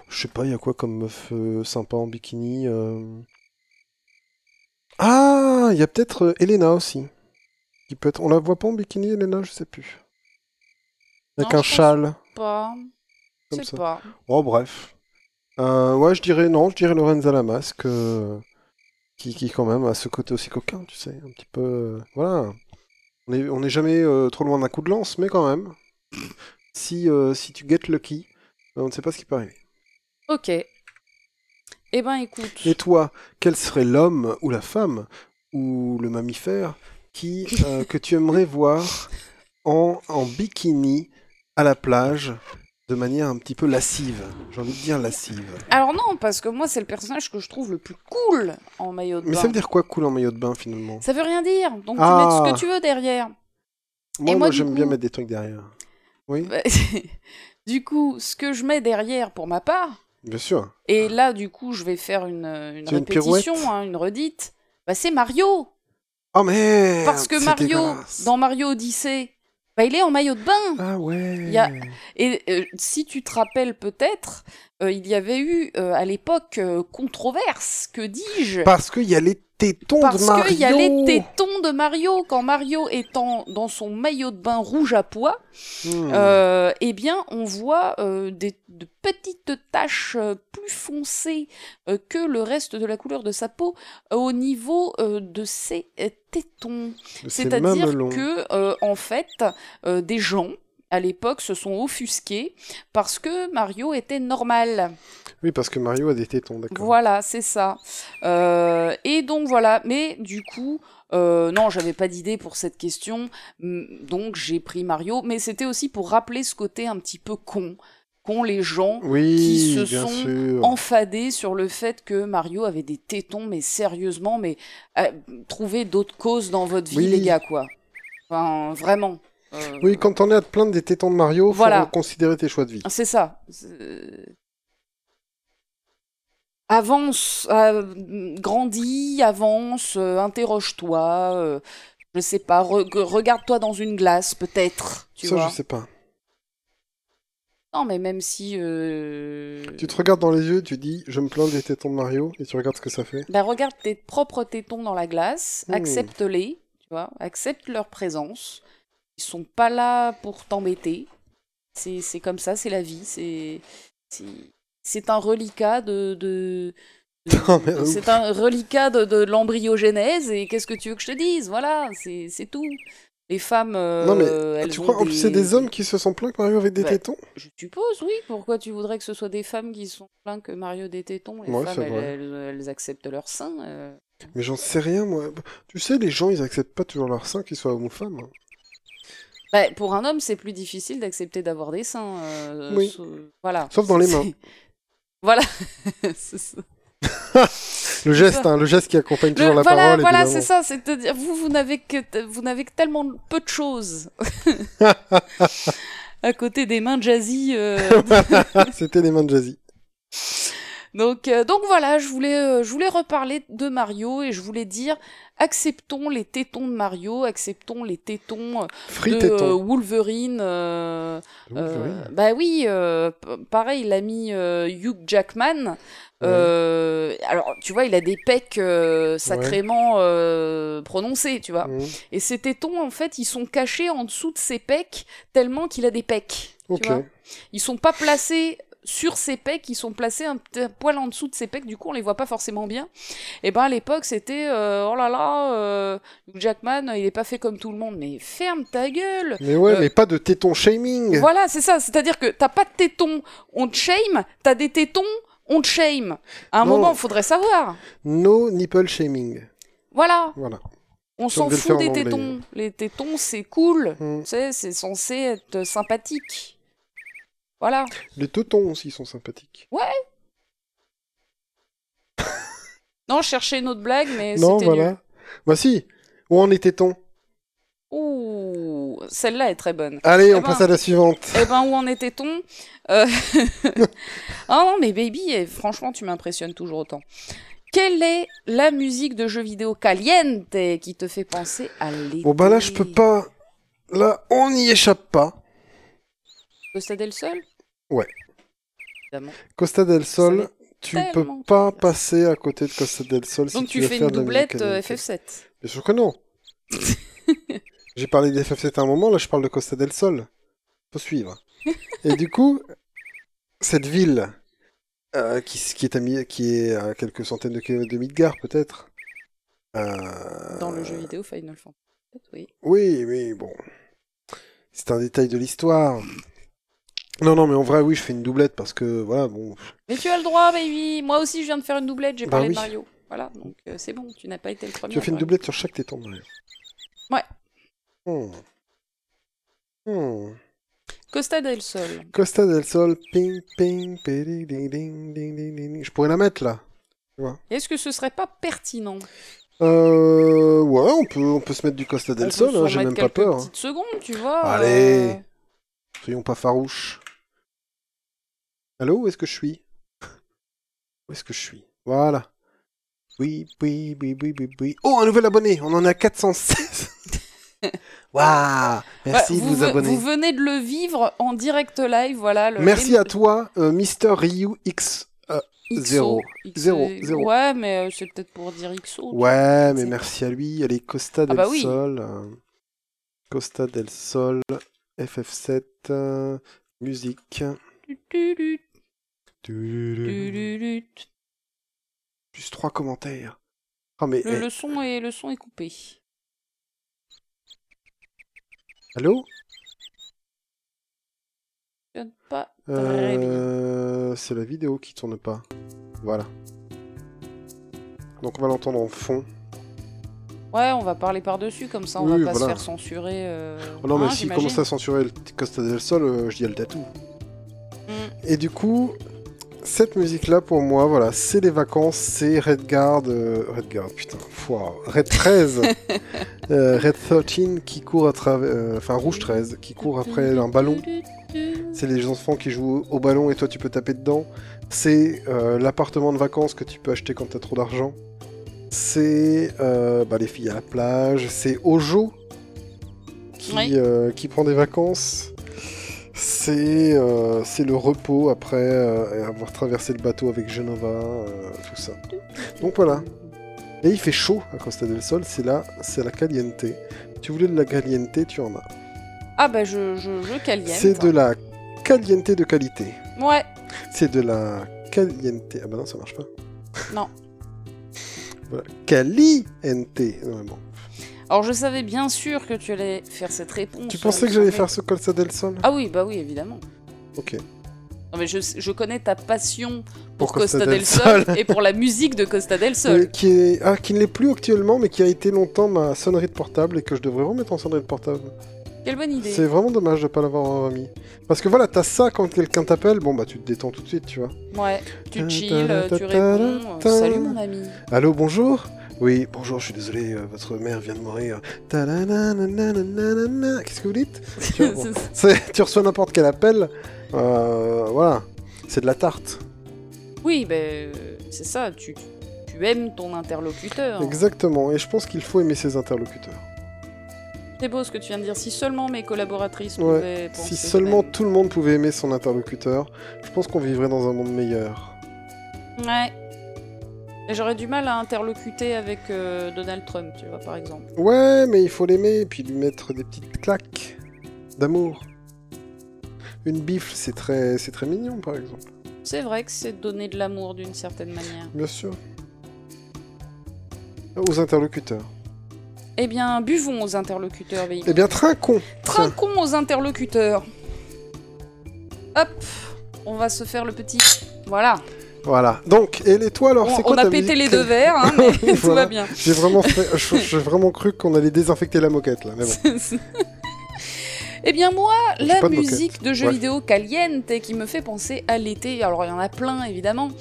je sais pas, il y a quoi comme meuf sympa en bikini. Ah, il y a peut-être euh, Elena aussi. Qui peut être... On la voit pas en bikini, Elena, je sais plus. Avec Non, un je châle, Pas. Je comme sais ça. pas. Oh, bref. Euh, ouais, je dirais non, je dirais Lorenza Lamasque, euh, qui, qui quand même a ce côté aussi coquin, tu sais, un petit peu... euh, voilà. On est, on est jamais trop loin d'un coup de lance, mais quand même, si, si tu get lucky, on ne sait pas ce qui peut arriver. Ok. Eh ben, écoute. Et toi, quel serait l'homme ou la femme ou le mammifère qui, euh, [laughs] que tu aimerais voir en, en bikini à la plage de manière un petit peu lascive? J'ai envie de dire lascive. Alors non, parce que moi, c'est le personnage que je trouve le plus cool en maillot de Mais bain. ça veut dire quoi cool en maillot de bain finalement? Ça veut rien dire. Donc Ah. tu mets ce que tu veux derrière. Moi, moi, moi j'aime bien mettre des trucs derrière. Oui [laughs] Bah, [laughs] Du coup, ce que je mets derrière pour ma part, Bien sûr. et là, du coup, je vais faire une, une répétition, hein, une redite, bah, c'est Mario. Oh merde Parce que Mario, dans Mario Odyssey, bah, il est en maillot de bain. Ah ouais. Il y a- Et euh, si tu te rappelles peut-être, euh, il y avait eu euh, à l'époque euh, controverse, que dis-je? Parce qu'il y a les tétons de Parce Mario. qu'il y a les tétons de Mario. Quand Mario est en- dans son maillot de bain rouge à pois, Hmm. euh, eh bien, on voit des, de petites taches plus foncées que le reste de la couleur de sa peau au niveau de ses tétons. C'est C'est-à-dire que, en fait, des gens à l'époque se sont offusqués parce que Mario était normal. Oui, parce que Mario a des tétons, d'accord. Voilà, c'est ça. Euh, et donc voilà, mais du coup, euh, non, j'avais pas d'idée pour cette question, donc j'ai pris Mario, mais c'était aussi pour rappeler ce côté un petit peu con, qu'ont les gens Oui, qui se sont sûr. enfadés sur le fait que Mario avait des tétons, mais sérieusement, mais euh, trouvez d'autres causes dans votre vie, Oui. les gars, quoi. Enfin, vraiment. Euh, Oui, quand on est à te plaindre des tétons de Mario, faut Voilà. considérer tes choix de vie. C'est ça. C'est- Avance, euh, grandis, avance, euh, interroge-toi, euh, je sais pas, re- regarde-toi dans une glace peut-être, Ça, vois. je sais pas. Non, mais même si... euh, Tu te regardes dans les yeux, tu dis, je me plains des tétons de Mario, et tu regardes ce que ça fait. Ben, regarde tes propres tétons dans la glace, Hmm. accepte-les, tu vois, accepte leur présence. Ils sont pas là pour t'embêter. C'est comme ça, c'est la vie, c'est c'est- un reliquat de, de, [laughs] c'est un reliquat de, de l'embryogenèse et qu'est-ce que tu veux que je te dise? Voilà, c'est tout. Les femmes, euh, non, mais elles tu crois, plus, c'est des hommes qui se sont plaints que Mario avait des Bah, tétons? je suppose, oui. Pourquoi tu voudrais que ce soit des femmes qui sont plaintes que Mario des tétons? Les Ouais, femmes, elles, elles- elles acceptent leur sein. euh. Mais j'en sais rien, moi. Tu sais, les gens, ils acceptent pas toujours leur sein, qu'ils soient hommes ou femmes. hein. Bah, pour un homme, c'est plus difficile d'accepter d'avoir des seins. euh, Oui. so- Voilà. Sauf dans les mains. C'est- [laughs] Voilà. [laughs] C'est ça. Le geste, hein, le geste qui accompagne Le- toujours la voilà, parole, voilà, c'est ça. C'est-à-dire, vous, vous n'avez que, vous n'avez que tellement peu de choses. [laughs] à côté des mains jazzy. euh, C'était les mains de Jazzy. Donc, euh, donc voilà, je voulais, euh, je voulais reparler de Mario et je voulais dire acceptons les tétons de Mario, acceptons les tétons euh, Free de euh, Wolverine. euh, euh, Wolverine. bah oui, euh, pareil, l'ami euh, Hugh Jackman. euh, alors, tu vois, il a des pecs euh, sacrément euh, prononcés, tu vois. Et ces tétons, en fait, ils sont cachés en dessous de ses pecs tellement qu'il a des pecs. tu vois. Ils sont pas placés sur ses pecs, ils sont placés un poil en dessous de ses pecs, du coup on les voit pas forcément bien. Et ben à l'époque c'était euh, oh là là, euh, Jackman il est pas fait comme tout le monde, mais ferme ta gueule. Mais ouais, Euh, mais pas de tétons shaming. Voilà c'est ça, c'est-à-dire que t'as pas de tétons, on te shame, t'as des tétons, on te shame. À un Non. moment faudrait savoir. No nipple shaming. Voilà, Voilà. on s'en fout des tétons. Les tétons c'est cool, tu sais, c'est censé être sympathique. Voilà. Les tétons aussi sont sympathiques. [laughs] Non, je cherchais une autre blague, mais non, c'était nul. voilà. Bah si. Où en tétons Ouh, celle-là est très bonne. Allez, on ben- passe à la suivante. Eh ben, où en était-on? Euh, [laughs] Ah non, mais baby, eh, franchement, tu m'impressionnes toujours autant. Quelle est la musique de jeu vidéo caliente qui te fait penser à l'été? Bon bah là, je peux pas. Là, on n'y échappe pas. Costa del Sol Ouais. Évidemment. Costa del Sol, tu peux pas passer à côté de Costa del Sol si Donc tu tu veux fais faire une de la doublette euh, caliente. FF7. Bien sûr que non. [laughs] J'ai parlé des FF7 à un moment, là je parle de Costa del Sol. Faut suivre. Et du coup, cette ville euh, qui, qui est à, mi- qui est à quelques centaines de kilomètres de Midgard peut-être. euh, Dans le jeu vidéo Final Fantasy. Oui. Oui, mais bon. C'est un détail de l'histoire. Non, non, mais en vrai, oui, je fais une doublette parce que, voilà, bon. Mais tu as le droit, baby. Moi aussi, je viens de faire une doublette. J'ai Bah parlé oui. de Mario. Voilà, donc euh, c'est bon. Tu n'as pas été le premier. Tu as fait une doublette sur chaque téton de Mario. Ouais. Hmm. Hmm. Costa del Sol. Costa del Sol, ping, ping, piri, ding, ding, ding, ding, ding. Je pourrais la mettre là. Est-ce que ce serait pas pertinent? Euh, ouais, on peut, on peut se mettre du Costa del Sol, hein, j'ai même pas peur. hein. petites secondes, tu vois. Allez. euh, Soyons pas farouches. Allô, où est-ce que je suis? Où est-ce que je suis? Voilà. Oui, oui, oui, oui, oui, oui. Oh, un nouvel abonné On en a 416 [laughs] Waouh Merci Ouais, de vous abonner. vous venez de le vivre en direct live, voilà. Le Merci à toi, euh, Mister Ryu X. euh, XO. zéro. XO. Zéro, zéro. Ouais, mais euh, c'est peut-être pour dire XO. Ouais, mais merci à lui. Allez, Costa del bah oui. Sol. euh, Costa del Sol. FF7. euh, musique. Plus trois commentaires. Le, son est, le son est coupé. Allô Pas C'est la vidéo qui tourne pas. Voilà. Donc on va l'entendre en fond. Ouais, on va parler par-dessus, comme ça on Oui, va pas se faire censurer. Oh non, mais hein, s'il j'imagine. commence à censurer le Costa del Sol, je dis le tatou. Et du coup, cette musique-là, pour moi, voilà, c'est les vacances, c'est Redguard, euh, Redguard, putain, foi, Red 13, euh, Red 13 [laughs] qui court à travers, euh, enfin Rouge 13, qui court après un ballon. C'est les enfants qui jouent au ballon et toi tu peux taper dedans. C'est euh, l'appartement de vacances que tu peux acheter quand t'as trop d'argent. C'est bah, les filles à la plage. C'est Ojo qui, Oui. qui prend des vacances. C'est euh, c'est le repos après euh, avoir traversé le bateau avec Genova, euh, tout ça. Donc voilà. Et il fait chaud à Costa del Sol, c'est là, c'est la caliente. Tu voulais de la caliente, tu en as. Ah bah je, je, je caliente. C'est de la caliente de qualité. Ouais, C'est de la caliente. Ah bah non, ça marche pas. Non. [laughs] Voilà. Caliente. Non, mais bon. Alors je savais bien sûr que tu allais faire cette réponse. Tu pensais me que j'allais faire ce Costa del Sol Ah oui, bah oui, évidemment. Ok. Non mais je, je connais ta passion pour, Pour Costa Costa, del Sol, et pour la musique de Costa del Euh, Sol. qui, est... ah, qui ne l'est plus actuellement, mais qui a été longtemps ma sonnerie de portable et que je devrais remettre en sonnerie de portable. Quelle bonne idée. C'est vraiment dommage de ne pas l'avoir remis. Parce que voilà, t'as ça quand quelqu'un t'appelle, bon bah tu te détends tout de suite, tu vois. Ouais, tu chill, euh, tu réponds. euh, Salut mon ami. Allô, bonjour Oui, bonjour, je suis désolé, euh, votre mère vient de mourir. Ta-da-na-na-na-na-na-na. Qu'est-ce que vous dites [laughs] Tu vois, bon. C'est- Tu reçois n'importe quel appel, euh, voilà, c'est de la tarte. oui, ben euh, c'est ça, tu, tu aimes ton interlocuteur. Exactement, et je pense qu'il faut aimer ses interlocuteurs. C'est beau ce que tu viens de dire. Si seulement mes collaboratrices Ouais, pouvaient penser Si de seulement même. tout le monde pouvait aimer son interlocuteur, je pense qu'on vivrait dans un monde meilleur. Ouais. J'aurais du mal à interlocuter avec euh, Donald Trump, tu vois, par exemple. Ouais, mais il faut l'aimer et puis lui mettre des petites claques d'amour. Une bifle, c'est très, c'est très mignon, par exemple. C'est vrai que c'est donner de l'amour d'une certaine manière. Bien sûr. Aux interlocuteurs. Eh bien, buvons aux interlocuteurs, baby. Eh bien, trinquons. Tiens. Trinquons aux interlocuteurs. Hop, on va se faire le petit. Voilà. Voilà. Donc, et les toi, alors, c'est quoi on a ta pété les deux verres, hein, mais [laughs] tout voilà. va bien. J'ai vraiment, fait- je- j'ai vraiment cru qu'on allait désinfecter la moquette, là. Mais bon. Eh bien moi, la moquette. musique de jeux Ouais. vidéo caliente qui me fait penser à l'été, alors il y en a plein évidemment,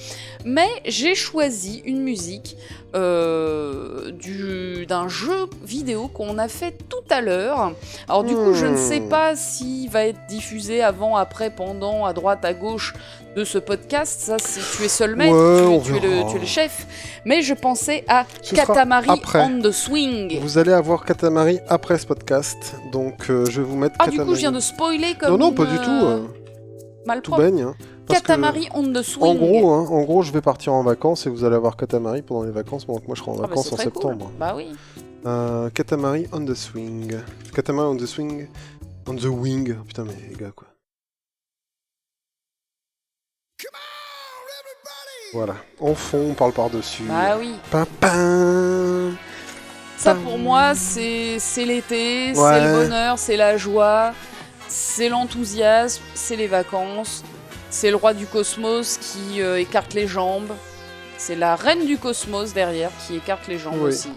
mais j'ai choisi une musique euh, du- d'un jeu vidéo qu'on a fait à l'heure. Alors du coup, je ne sais Hmm. pas s'il va être diffusé avant, après, pendant, à droite, à gauche de ce podcast. Ça, c'est tu es seul maître, Ouais, tu, es, tu es le, verra. tu es le chef. Mais je pensais à Ce Katamari on the Swing. Vous allez avoir Katamari après ce podcast, donc euh, je vais vous mettre Ah, du coup, je viens de spoiler comme Non, non, pas du tout. euh, euh, tout malpropre. baigne. hein, parce Katamari on the Swing. En gros, hein, en gros, je vais partir en vacances et vous allez avoir Katamari pendant les vacances, pendant que moi je serai en Ah bah, vacances en cool. septembre. Bah oui. Euh, Katamari on the swing. Katamari on the swing. On the wing. Oh, putain, mais les gars, quoi. Voilà. En fond, on parle par-dessus. Bah oui. Papa. Ça pour moi, c'est c'est l'été, Ouais. c'est le bonheur, c'est la joie, c'est l'enthousiasme, c'est les vacances, c'est le roi du cosmos qui euh, écarte les jambes. C'est la reine du cosmos derrière qui écarte les jambes Oui. aussi.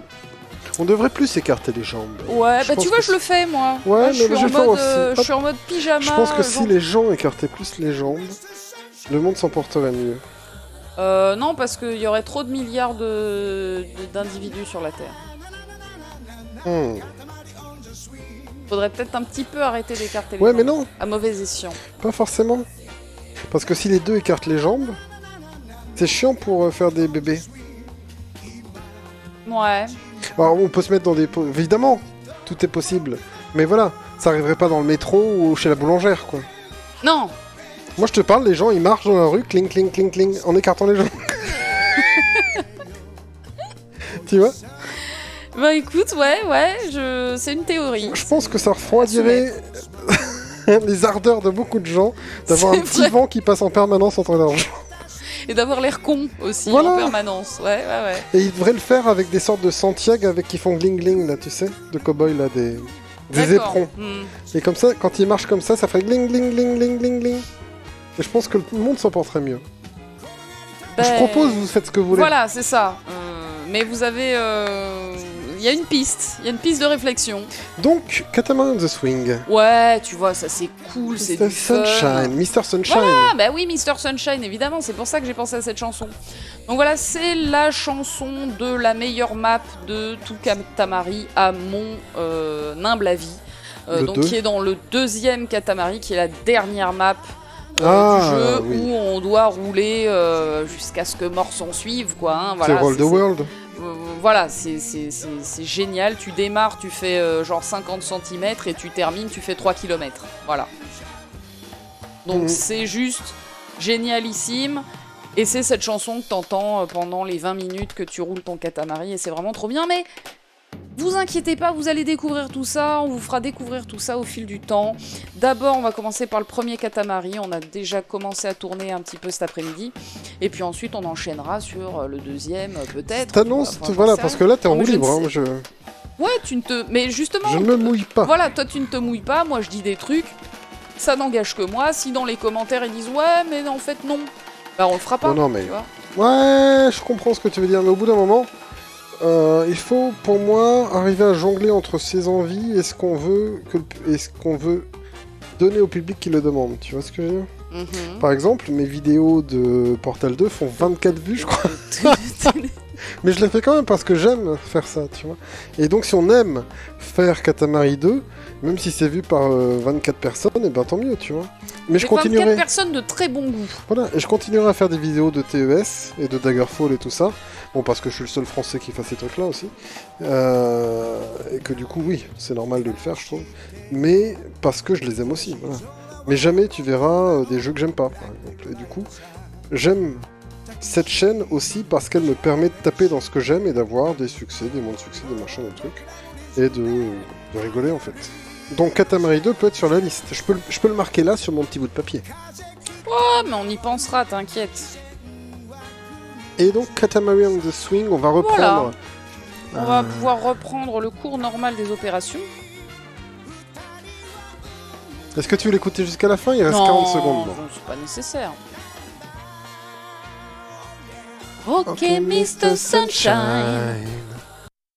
On devrait plus écarter les jambes. Ouais, Je bah tu vois, que je le fais moi. Ouais, mais je, suis je mode, euh, je suis en mode pyjama. Je pense que si genre- les gens écartaient plus les jambes, le monde s'en porterait mieux. Euh, non, parce qu'il y aurait trop de milliards de- d'individus sur la Terre. Hmm. Faudrait peut-être un petit peu arrêter d'écarter les Ouais, jambes. mais non, À mauvais escient. pas forcément. Parce que si les deux écartent les jambes, c'est chiant pour euh, faire des bébés. Ouais. Alors on peut se mettre dans des... Évidemment, tout est possible. Mais voilà, ça arriverait pas dans le métro ou chez la boulangère, quoi. Non, Moi je te parle, les gens ils marchent dans la rue, cling cling cling cling, en écartant les jambes. [laughs] tu vois? Bah écoute, ouais, ouais, je... c'est une théorie. Je pense que ça refroidirait [laughs] les ardeurs de beaucoup de gens d'avoir un petit vrai. vent qui passe en permanence entre leurs jambes. Et d'avoir l'air con aussi Voilà. en permanence. Ouais, ouais, ouais. Et ils devraient le faire avec des sortes de Santiago avec qui font gling gling là, tu sais, de cow-boy là, des, des éperons. Hmm. Et comme ça, quand ils marchent comme ça, ça ferait gling gling gling gling gling gling. Et je pense que le monde s'en porterait mieux. Je Ben, propose, vous faites ce que vous voulez. Voilà, c'est ça. Euh, mais vous avez. euh, y a une piste, il y a une piste de réflexion. Donc, Catamaran the Swing. Ouais, tu vois, ça c'est cool, c'est du. Sunshine. Mr. Sunshine. Ah bah oui, Mr. Sunshine, évidemment, c'est pour ça que j'ai pensé à cette chanson. Donc voilà, c'est la chanson de la meilleure map de tout Katamari à mon euh, humble avis. Euh, donc qui est dans le deuxième Katamari, qui est la dernière map euh, Ah, du jeu oui. où on doit rouler euh, jusqu'à ce que mort s'en suive, quoi. hein, c'est voilà, Roll the World. Euh, voilà, c'est- génial. Tu démarres, tu fais euh, genre 50 cm et tu termines, tu fais 3 km. Voilà. Donc c'est juste génialissime. Et c'est cette chanson que t'entends euh, pendant les 20 minutes que tu roules ton katamari et c'est vraiment trop bien. Mais vous inquiétez pas, vous allez découvrir tout ça. On vous fera découvrir tout ça au fil du temps. D'abord, on va commencer par le premier katamari. On a déjà commencé à tourner un petit peu cet après-midi. Et puis ensuite, on enchaînera sur euh, le deuxième, euh, peut-être. T'annonces, Enfin, voilà, parce que là t'es en roue libre. hein, je... Ouais, tu ne te. Mais justement. je ne me mouille pas. Voilà, toi tu ne te mouilles pas, moi je dis des trucs. Ça n'engage que moi. Si dans les commentaires ils disent ouais, mais en fait non, bah on le fera pas. Non, non, mais- tu vois. Ouais, je comprends ce que tu veux dire, mais au bout d'un moment, euh, il faut, pour moi, arriver à jongler entre ses envies et ce qu'on veut, que et ce qu'on veut donner au public qui le demande. Tu vois ce que je veux dire? Mhm. Par exemple, mes vidéos de Portal 2 font 24 vues, je crois. [laughs] [laughs] Mais je les fais quand même parce que j'aime faire ça, tu vois. Et donc, si on aime faire Katamari 2, même si c'est vu par euh, 24 personnes, et ben tant mieux, tu vois. Mais je C'est 24 continuerai. personnes de très bon goût. Voilà, et je continuerai à faire des vidéos de TES et de Daggerfall et tout ça. Bon, parce que je suis le seul français qui fasse ces trucs-là aussi. Euh, et que du coup, oui, c'est normal de le faire, je trouve. Mais parce que je les aime aussi, voilà. Mais jamais tu verras euh, des jeux que j'aime pas, par exemple. Et du coup, j'aime cette chaîne aussi parce qu'elle me permet de taper dans ce que j'aime et d'avoir des succès, des moins de succès, des machins, des trucs. Et de, de rigoler, en fait. Donc Katamari 2 peut être sur la liste. Je peux, le- je peux le marquer là sur mon petit bout de papier. Ah, mais on y pensera, t'inquiète. Et donc, Catamaran the Swing, on va reprendre. On va Euh, pouvoir reprendre le cours normal des opérations. Est-ce que tu veux l'écouter jusqu'à la fin? Il reste non, 40 secondes. non, c'est pas nécessaire. Ok, Mr. Sunshine.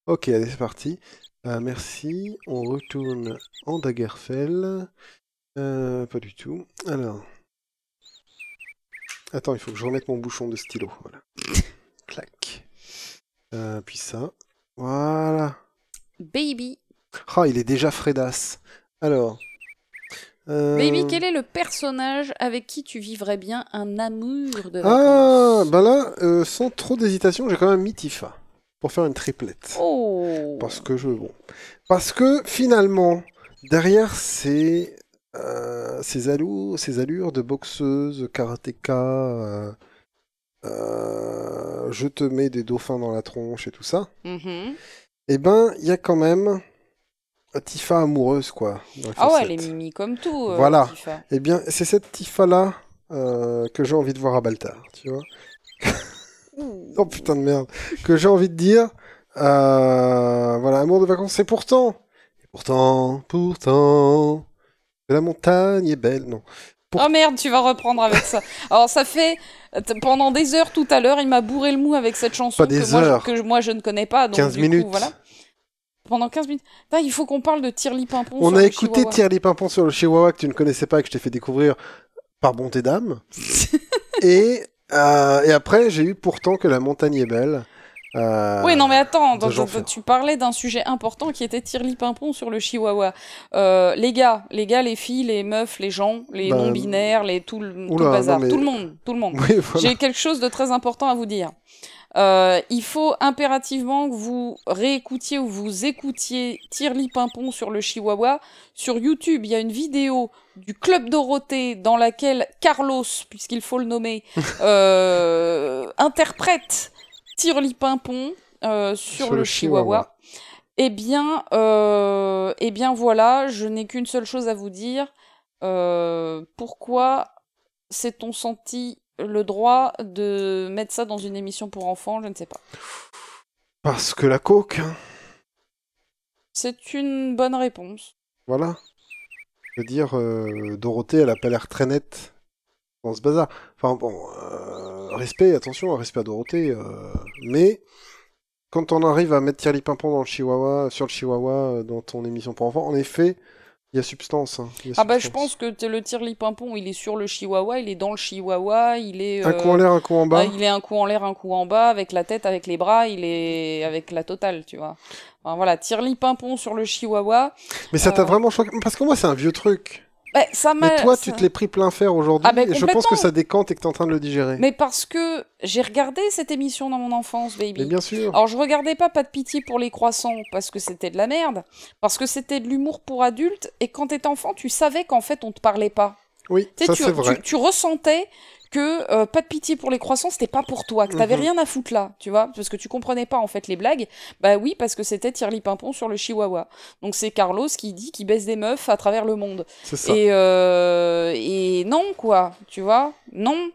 Ok, allez, c'est parti. Euh, merci. On retourne en Daggerfell. Euh, pas du tout. Alors. Attends, il faut que je remette mon bouchon de stylo. Voilà. [laughs] Clac. Euh, puis ça. Voilà. Baby. Ah, il est déjà Fredas. Alors. Euh, Baby, quel est le personnage avec qui tu vivrais bien un amour de Ah, vacances bah là, euh, sans trop d'hésitation, j'ai quand même mis Tifa. Pour faire une triplette. Oh Parce que je. Bon. Parce que finalement, derrière ces. euh, ces, allures, ces allures de boxeuse, karatéka, euh, je te mets des dauphins dans la tronche et tout ça, Mhm. eh ben, il y a quand même Tifa amoureuse, quoi. Ah ouais, elle est mimi comme tout. euh, Voilà. Tifa. Eh bien, c'est cette Tifa-là euh, que j'ai envie de voir à Baltar, tu vois. [laughs] Oh putain de merde. Que j'ai envie de dire. euh, voilà, amour de vacances, c'est pourtant. Et pourtant, pourtant. La montagne est belle, non. Pour- Oh merde, tu vas reprendre avec ça. Alors ça fait pendant des heures tout à l'heure, il m'a bourré le mou avec cette chanson Pas des que, moi, je- heures. que moi je ne connais pas. Donc, 15 du minutes. Coup, voilà. Pendant 15 minutes. Putain, il faut qu'on parle de Tirli Pimpon. On sur a le écouté. Thierry Pimpon sur le Chihuahua que tu ne connaissais pas et que je t'ai fait découvrir par bonté d'âme. [laughs] et, euh, et après, j'ai eu pourtant que la montagne est belle euh, Oui, non, mais attends, tu parlais d'un sujet important qui était Tirli Pimpon sur le chihuahua. Euh, les gars, les gars, les filles, les meufs, les gens, les Bah, non-binaires, les tout, le- tout oula, le bazar, non, mais- tout le monde, tout le monde. [laughs] Oui, voilà. J'ai quelque chose de très important à vous dire. Euh, il faut impérativement que vous réécoutiez ou vous écoutiez Tirli Pimpon sur le Chihuahua. Sur YouTube, il y a une vidéo du Club Dorothée dans laquelle Carlos, puisqu'il faut le nommer, [laughs] euh, interprète Tirli Pimpon euh, sur, Sur le, le Chihuahua. Chihuahua. Eh bien, euh, eh bien voilà, je n'ai qu'une seule chose à vous dire. Euh, pourquoi s'est-on senti le droit de mettre ça dans une émission pour enfants Je ne sais pas. Parce que la coke, hein, C'est une bonne réponse. voilà. Je veux dire, euh, Dorothée, elle a pas l'air très nette dans ce bazar. Enfin bon, euh, respect, attention, respect à Dorothée. euh, mais quand on arrive à mettre Thierry Pimpon dans le Chihuahua, sur le Chihuahua, dans ton émission pour enfants, en effet, il y a substance. hein, il y a Ah bah je pense que le Tirli Pimpon, il est sur le Chihuahua, il est dans le Chihuahua, il est... Un euh, coup en l'air, un coup en bas. ah, il est un coup en l'air, un coup en bas, avec la tête, avec les bras, il est avec la totale, tu vois. Enfin, voilà, Tirli Pimpon sur le Chihuahua. Mais ça t'a euh, vraiment choqué? Parce que moi, c'est un vieux truc. Bah, ça m'a... Mais toi, ça- tu te l'es pris plein fer aujourd'hui. Ah, bah, et je pense que ça décante et que t'es en train de le digérer. Mais parce que j'ai regardé cette émission dans mon enfance, baby. Mais bien sûr. Alors je regardais pas Pas de pitié pour les croissants parce que c'était de la merde, parce que c'était de l'humour pour adultes, et quand t'étais enfant, tu savais qu'en fait on te parlait pas. Oui, Tu sais, ça tu, c'est vrai. tu- tu ressentais que euh, pas de pitié pour les croissants, c'était pas pour toi, que t'avais Mhm. rien à foutre là, tu vois, parce que tu comprenais pas en fait les blagues. Bah oui, parce que c'était Tirli Pimpon sur le Chihuahua. Donc c'est Carlos qui dit qu'il baisse des meufs à travers le monde. Ça. Et, euh, et non quoi, tu vois, non,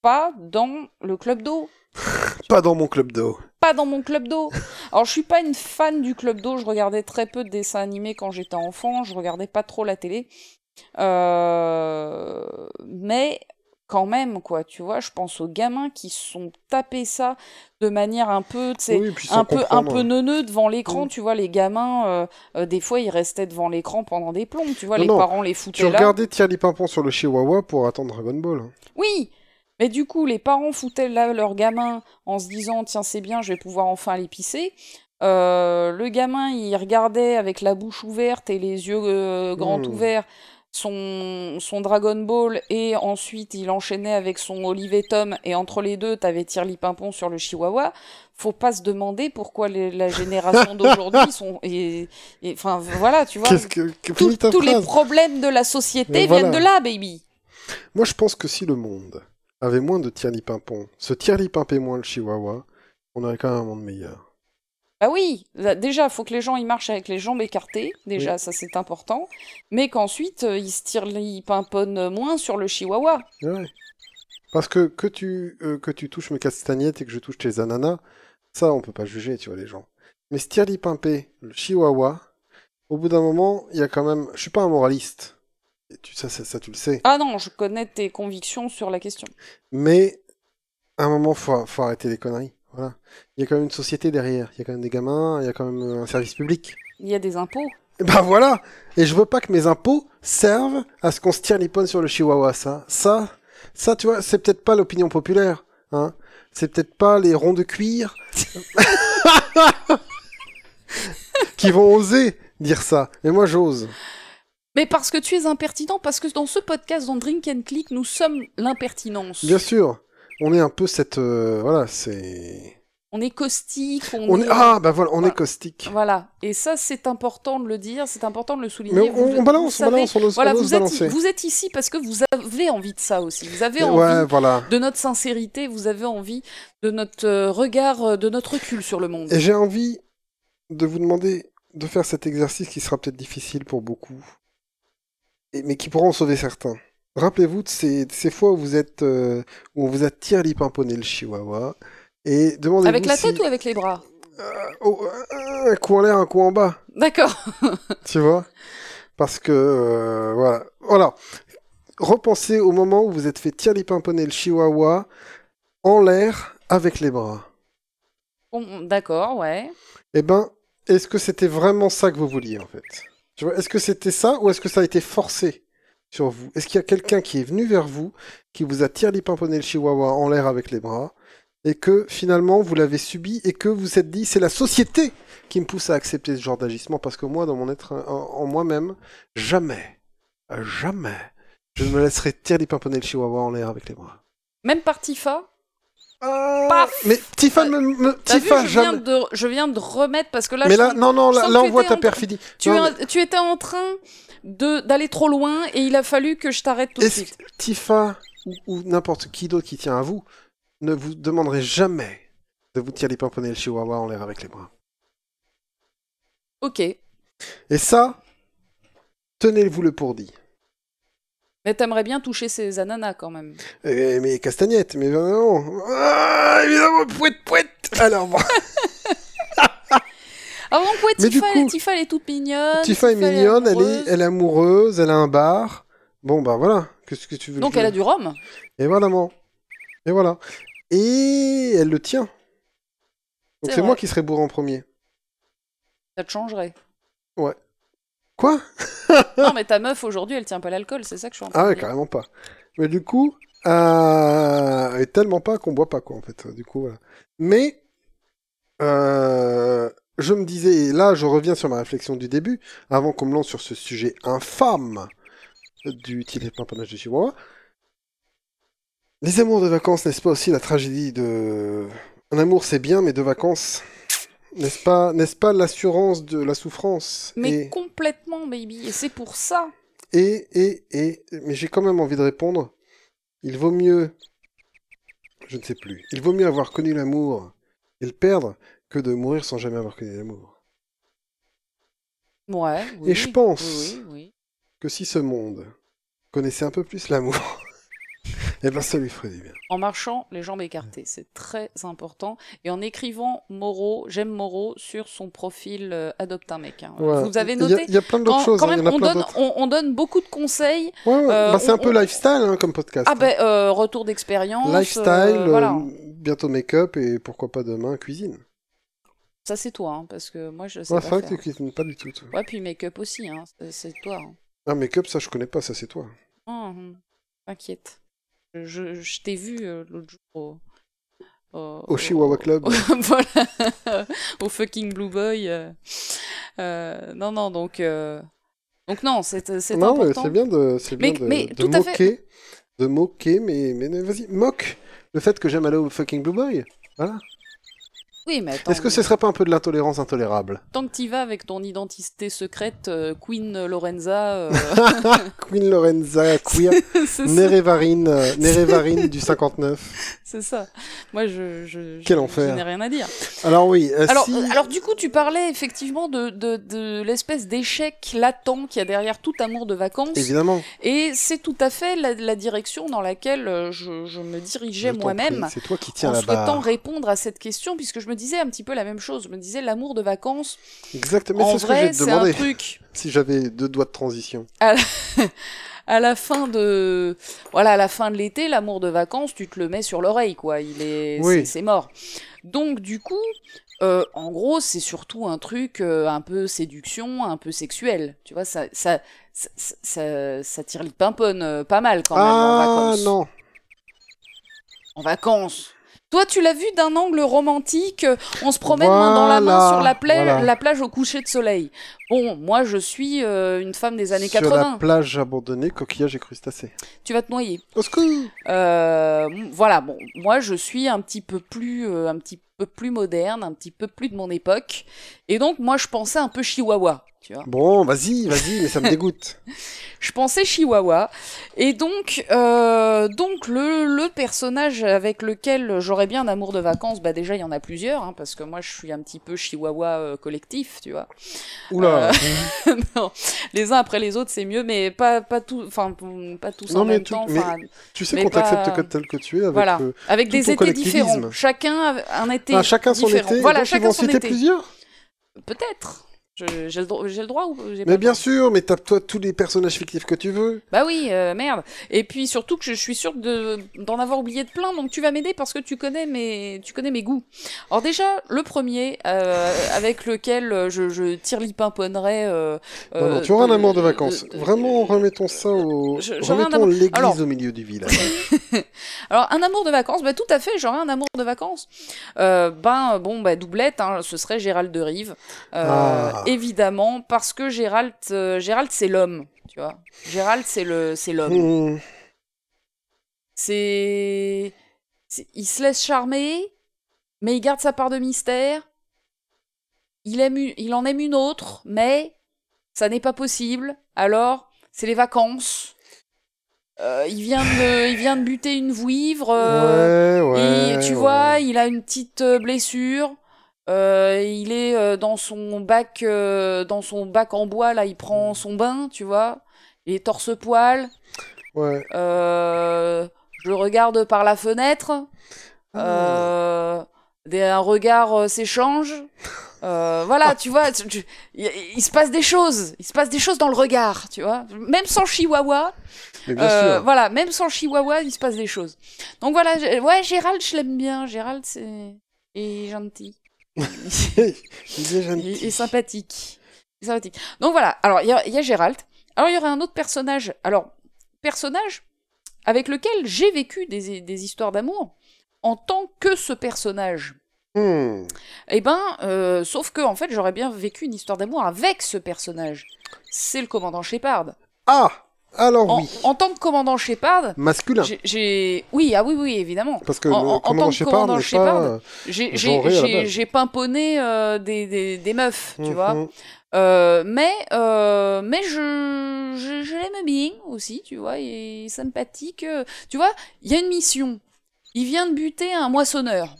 pas dans le club d'eau [laughs] Pas dans mon club d'eau. pas dans mon club d'eau. Alors je suis pas une fan du club d'eau, je regardais très peu de dessins animés quand j'étais enfant, je regardais pas trop la télé. Euh, mais quand même quoi, tu vois, je pense aux gamins qui se sont tapés ça de manière un peu, tu Oui, un peu un peu neuneux devant l'écran, Mm. tu vois, les gamins euh, euh, des fois ils restaient devant l'écran pendant des plombs, tu vois, Non, les non, parents les Tu foutaient là. regardais Thierry Pimpon sur le Chihuahua pour attendre Dragon Ball. hein. Oui, mais du coup, les parents foutaient là leur gamin en se disant tiens, c'est bien, je vais pouvoir enfin aller pisser. Euh, le gamin, il regardait avec la bouche ouverte et les yeux euh, grands Hmm. ouverts son, son Dragon Ball et ensuite il enchaînait avec son Olive Tom et entre les deux, t'avais Tirli Pimpon sur le Chihuahua. Faut pas se demander pourquoi les- la [laughs] génération d'aujourd'hui sont. et- Enfin, voilà, tu vois. Que, que- Tous, les problèmes de la société viennent de là, baby. Moi, je pense que si le monde avait moins de Thierry Pimpon, ce Thierry Pimpait moins le Chihuahua, on aurait quand même un monde meilleur. Bah oui, déjà, il faut que les gens ils marchent avec les jambes écartées, déjà, ça c'est important, mais qu'ensuite euh, ils se tirent, ils pimponnent moins sur le chihuahua. Ouais. Parce que que tu, euh, que tu touches mes castagnettes et que je touche tes ananas, ça, on peut pas juger, tu vois, les gens. Mais ce Thierry Pimpé, le Chihuahua, au bout d'un moment, il y a quand même... Je suis pas un moraliste. Et tu, ça, ça, ça, tu le sais. Ah non, je connais tes convictions sur la question. Mais à un moment, faut, faut arrêter les conneries. Voilà. Il y a quand même une société derrière. Il y a quand même des gamins, il y a quand même euh, un service public. Il y a des impôts. Et ben voilà Et je veux pas que mes impôts servent à ce qu'on se tire les pommes sur le chihuahua, ça. Ça, ça, tu vois, c'est peut-être pas l'opinion populaire, hein. C'est peut-être pas les ronds de cuir [laughs] qui vont oser dire ça. Mais moi, j'ose. Mais parce que tu es impertinent, parce que dans ce podcast, dans Drink and Click, nous sommes l'impertinence. Bien sûr. On est un peu cette... euh, voilà, c'est... On est caustique, on, On est... est... Ah, bah voilà, on Voilà. est caustique. Voilà, et ça c'est important de le dire, c'est important de le souligner. Mais Vous- on, on vous balance, on balance, on ose, Voilà, on ose vous êtes, balancer. vous êtes ici parce que vous avez envie de ça aussi. Vous avez Mais envie Ouais, voilà. de notre sincérité, vous avez envie de notre euh, regard, euh, de notre recul sur le monde. Et j'ai envie de vous demander de faire cet exercice qui sera peut-être difficile pour beaucoup, mais qui pourra en sauver certains. Rappelez-vous de ces, de ces fois où vous êtes, euh, où on vous a tiré pimponné le chihuahua, et demandez-vous Avec la si- tête ou avec les bras? Euh, oh, euh, un coup en l'air, un coup en bas, D'accord. [laughs] tu vois? Parce que, euh, voilà. Voilà. Repensez au moment où vous êtes fait tirer pimponner le chihuahua en l'air avec les bras. Bon, D'accord, ouais. Eh ben, est-ce que c'était vraiment ça que vous vouliez en fait? Tu vois, est-ce que c'était ça ou est-ce que ça a été forcé? Sur vous Est-ce qu'il y a quelqu'un qui est venu vers vous, qui vous a tiré pimponné le chihuahua en l'air avec les bras, et que finalement vous l'avez subi et que vous vous êtes dit c'est la société qui me pousse à accepter ce genre d'agissement parce que moi, dans mon être en, moi-même, jamais, jamais, je ne me laisserai tirer des pimponnets le chihuahua en l'air avec les bras. Même par Tifa Ah, Paf mais Tifa, me, me- T'as vu, Tifa, je viens, de, je viens de remettre parce que là, mais je là, non, non, là, on voit ta perfidie. tu, Non, es- tu étais en train de d'aller trop loin et il a fallu que je t'arrête tout de suite. Tifa ou, ou n'importe qui d'autre qui tient à vous ne vous demanderait jamais de vous tirer les pimponnets le chihuahua en l'air avec les bras? Ok. Et ça, tenez-vous le pour dit. Mais t'aimerais bien toucher ces ananas quand même. Eh, mais castagnettes, mais non. Ah, évidemment, pouette, pouette. Alors, bon, Ah donc ouais, Tifa, coup, Tifa, elle est toute mignonne. Tifa est mignonne, elle est, amoureuse. elle est amoureuse, elle a un bar. Bon, bah voilà. Qu'est-ce que tu veux Donc elle a du rhum. Et voilà, mon. Et voilà. Et elle le tient. Donc C'est moi qui serais bourré en premier. Ça te changerait. Quoi [laughs] non mais ta meuf aujourd'hui, elle tient pas l'alcool, c'est ça que je suis en train Ah de ouais, dire. carrément pas. Mais du coup, euh... et tellement pas qu'on boit pas quoi en fait. Du coup, voilà. Mais euh... je me disais, et là je reviens sur ma réflexion du début, avant qu'on me lance sur ce sujet infâme du titre pimponnage du chihuahua. Les amours de vacances, n'est-ce pas aussi la tragédie de... Un amour c'est bien, mais de vacances, n'est-ce pas, n'est-ce pas l'assurance de la souffrance Mais et... complètement, baby. Et c'est pour ça. Et, et, et, mais j'ai quand même envie de répondre. Il vaut mieux, je ne sais plus, il vaut mieux avoir connu l'amour et le perdre que de mourir sans jamais avoir connu l'amour. Ouais. oui, Et je pense- Oui, oui, oui. Que si ce monde connaissait un peu plus l'amour, eh ben ça lui ferait du bien. En marchant les jambes écartées, c'est très important. Et en écrivant Moreau, j'aime Moreau sur son profil euh, Adopte un mec. hein. Voilà. Vous avez Il y a- noté Il y, a plein d'autres quand, choses, quand hein, il y même, en a on, plein donne, d'autres. on, on donne beaucoup de conseils. Ouais, ouais, euh, bah, c'est on- un peu on- lifestyle hein, comme podcast. Ah hein. ben, euh, retour d'expérience. lifestyle, euh, voilà. euh, bientôt make-up et pourquoi pas demain cuisine. Ça c'est toi, hein, parce que moi je sais Ouais, pas c'est vrai que faire. tu cuisines pas du tout. toi. Ouais, puis make-up aussi, hein, c'est- c'est toi. hein. Ah, make-up, ça je connais pas, ça c'est toi. Hum, hum, T'inquiète. Je, t'ai vu euh, l'autre jour au... Au, Au Chihuahua Club. [laughs] voilà. [laughs] au fucking Blue Boy. euh. Euh, non, non, donc... euh, Donc non, c'est c'est Non, mais important. c'est bien de, c'est Mais- bien de, mais de tout à fait. moquer, de moquer, mais, mais vas-y, moque le fait que j'aime aller au fucking Blue Boy. Voilà. Oui, mais attends, Est-ce que ce serait pas un peu de l'intolérance intolérable? Tant que t'y vas avec ton identité secrète, euh, Queen Lorenza... euh, [laughs] [laughs] Queen Lorenza, queer, c'est ça. [laughs] Nérévarine, euh, du 59. C'est ça. Moi, je, je, je- Quel je enfer. n'ai rien à dire. Alors oui, euh, Alors, si... euh, alors, du coup, tu parlais effectivement de, de, de l'espèce d'échec latent qu'il y a derrière tout amour de vacances. évidemment, Et c'est tout à fait la, la direction dans laquelle euh, je, je me dirigeais je t'en moi-même prie, c'est toi qui tiens en la souhaitant barre. répondre à cette question, puisque je me disais un petit peu la même chose. Je me disais, l'amour de vacances, Exactement, en c'est ce que te c'est un truc. [laughs] Si j'avais deux doigts de transition. [laughs] à la fin de voilà à la fin de l'été l'amour de vacances tu te le mets sur l'oreille quoi. Il est Oui. c'est- mort. Donc du coup euh, en gros c'est surtout un truc euh, un peu séduction un peu sexuel. Tu vois ça ça ça, ça, ça tire les pimponnes euh, pas mal quand même en Ah vacances. non, en vacances toi, tu l'as vu d'un angle romantique, euh, on se promène main dans la main sur la, pla- voilà. la plage au coucher de soleil. Bon, moi, je suis euh, une femme des années sur 80. la plage abandonnée, coquillage et crustacés. Tu vas te noyer. Au secours Euh, voilà, bon, moi je suis un petit peu plus, euh, un petit peu plus moderne, un petit peu plus de mon époque, et donc moi je pensais un peu chihuahua, tu vois. Bon, vas-y, vas-y, mais ça me dégoûte. [laughs] Je pensais chihuahua, et donc, euh, donc le, le personnage avec lequel j'aurais bien un amour de vacances, bah déjà il y en a plusieurs, hein, parce que moi je suis un petit peu chihuahua euh, collectif, tu vois. Oula [laughs] non, les uns après les autres c'est mieux, mais pas pas tout, enfin pas tous Non, en mais même tout- temps. mais Tu sais qu'on t'accepte pas- que tel que tu es avec Voilà. euh, Avec des étés différents. Chacun a un été ah, chacun son différent. été. Voilà, donc ils chacun vont en son citer été. plusieurs? Peut-être. J'ai le, dro- j'ai le droit ou j'ai pas Mais bien sûr, mais tape-toi tous les personnages fictifs que tu veux. Bah oui, euh, merde. Et puis surtout que je suis sûre de d'en avoir oublié de plein, donc tu vas m'aider parce que tu connais mes tu connais mes goûts. Alors déjà, le premier euh, avec lequel euh, je, je tire l'ipimponnerai. Euh, Non, non, tu auras un amour de vacances. de- de- Vraiment, remettons ça au... Je- Remettons l'église au milieu du village. [laughs] Alors un amour de vacances, bah tout à fait, j'aurais un amour de vacances. Ben bon, bah doublette, hein, ce serait Gérald de Rive, Ah. Évidemment, parce que Gérald, euh, Gérald c'est l'homme, tu vois. Gérald c'est le c'est l'homme. Hmm. C'est. Il se laisse charmer, mais il garde sa part de mystère. Il, aime il en aime une autre, mais ça n'est pas possible. Alors, c'est les vacances. Euh, il, vient de, il vient de buter une vouivre. euh, ouais, ouais. et tu ouais. vois, il a une petite blessure. Euh, il est euh, dans son bac, euh, dans son bac en bois là. Il prend son bain, tu vois. Il est torse-poil. Ouais. Euh, je le regarde par la fenêtre. Ah. Des, un regard s'échange. Voilà, tu vois, tu- tu- il, il se passe des choses. Il se passe des choses dans le regard, tu vois. Même sans chihuahua, Mais bien euh, sûr. voilà, même sans chihuahua, il se passe des choses. Donc voilà, ouais, Gérald, je l'aime bien. Gérald, c'est est gentil. [laughs] Il est sympathique. Il est sympathique. Donc voilà, alors il y, a- il y a Gérald. Alors il y aurait un autre personnage. Alors, personnage avec lequel j'ai vécu des, des histoires d'amour en tant que ce personnage. Hmm. Eh ben, euh, sauf que en fait, j'aurais bien vécu une histoire d'amour avec ce personnage. C'est le commandant Shepard. Ah Alors En, oui. en tant que commandant Shepard, Masculin. j'ai-. Oui, ah oui, oui, évidemment. Parce que en- le en tant commandant que Shepard commandant Shepard. J'ai pimponné euh, des, des, des meufs, tu Mhm. vois. Euh, mais euh, mais je, je, je l'aime bien aussi, tu vois, il est sympathique. Tu vois, il y a une mission. Il vient de buter un moissonneur.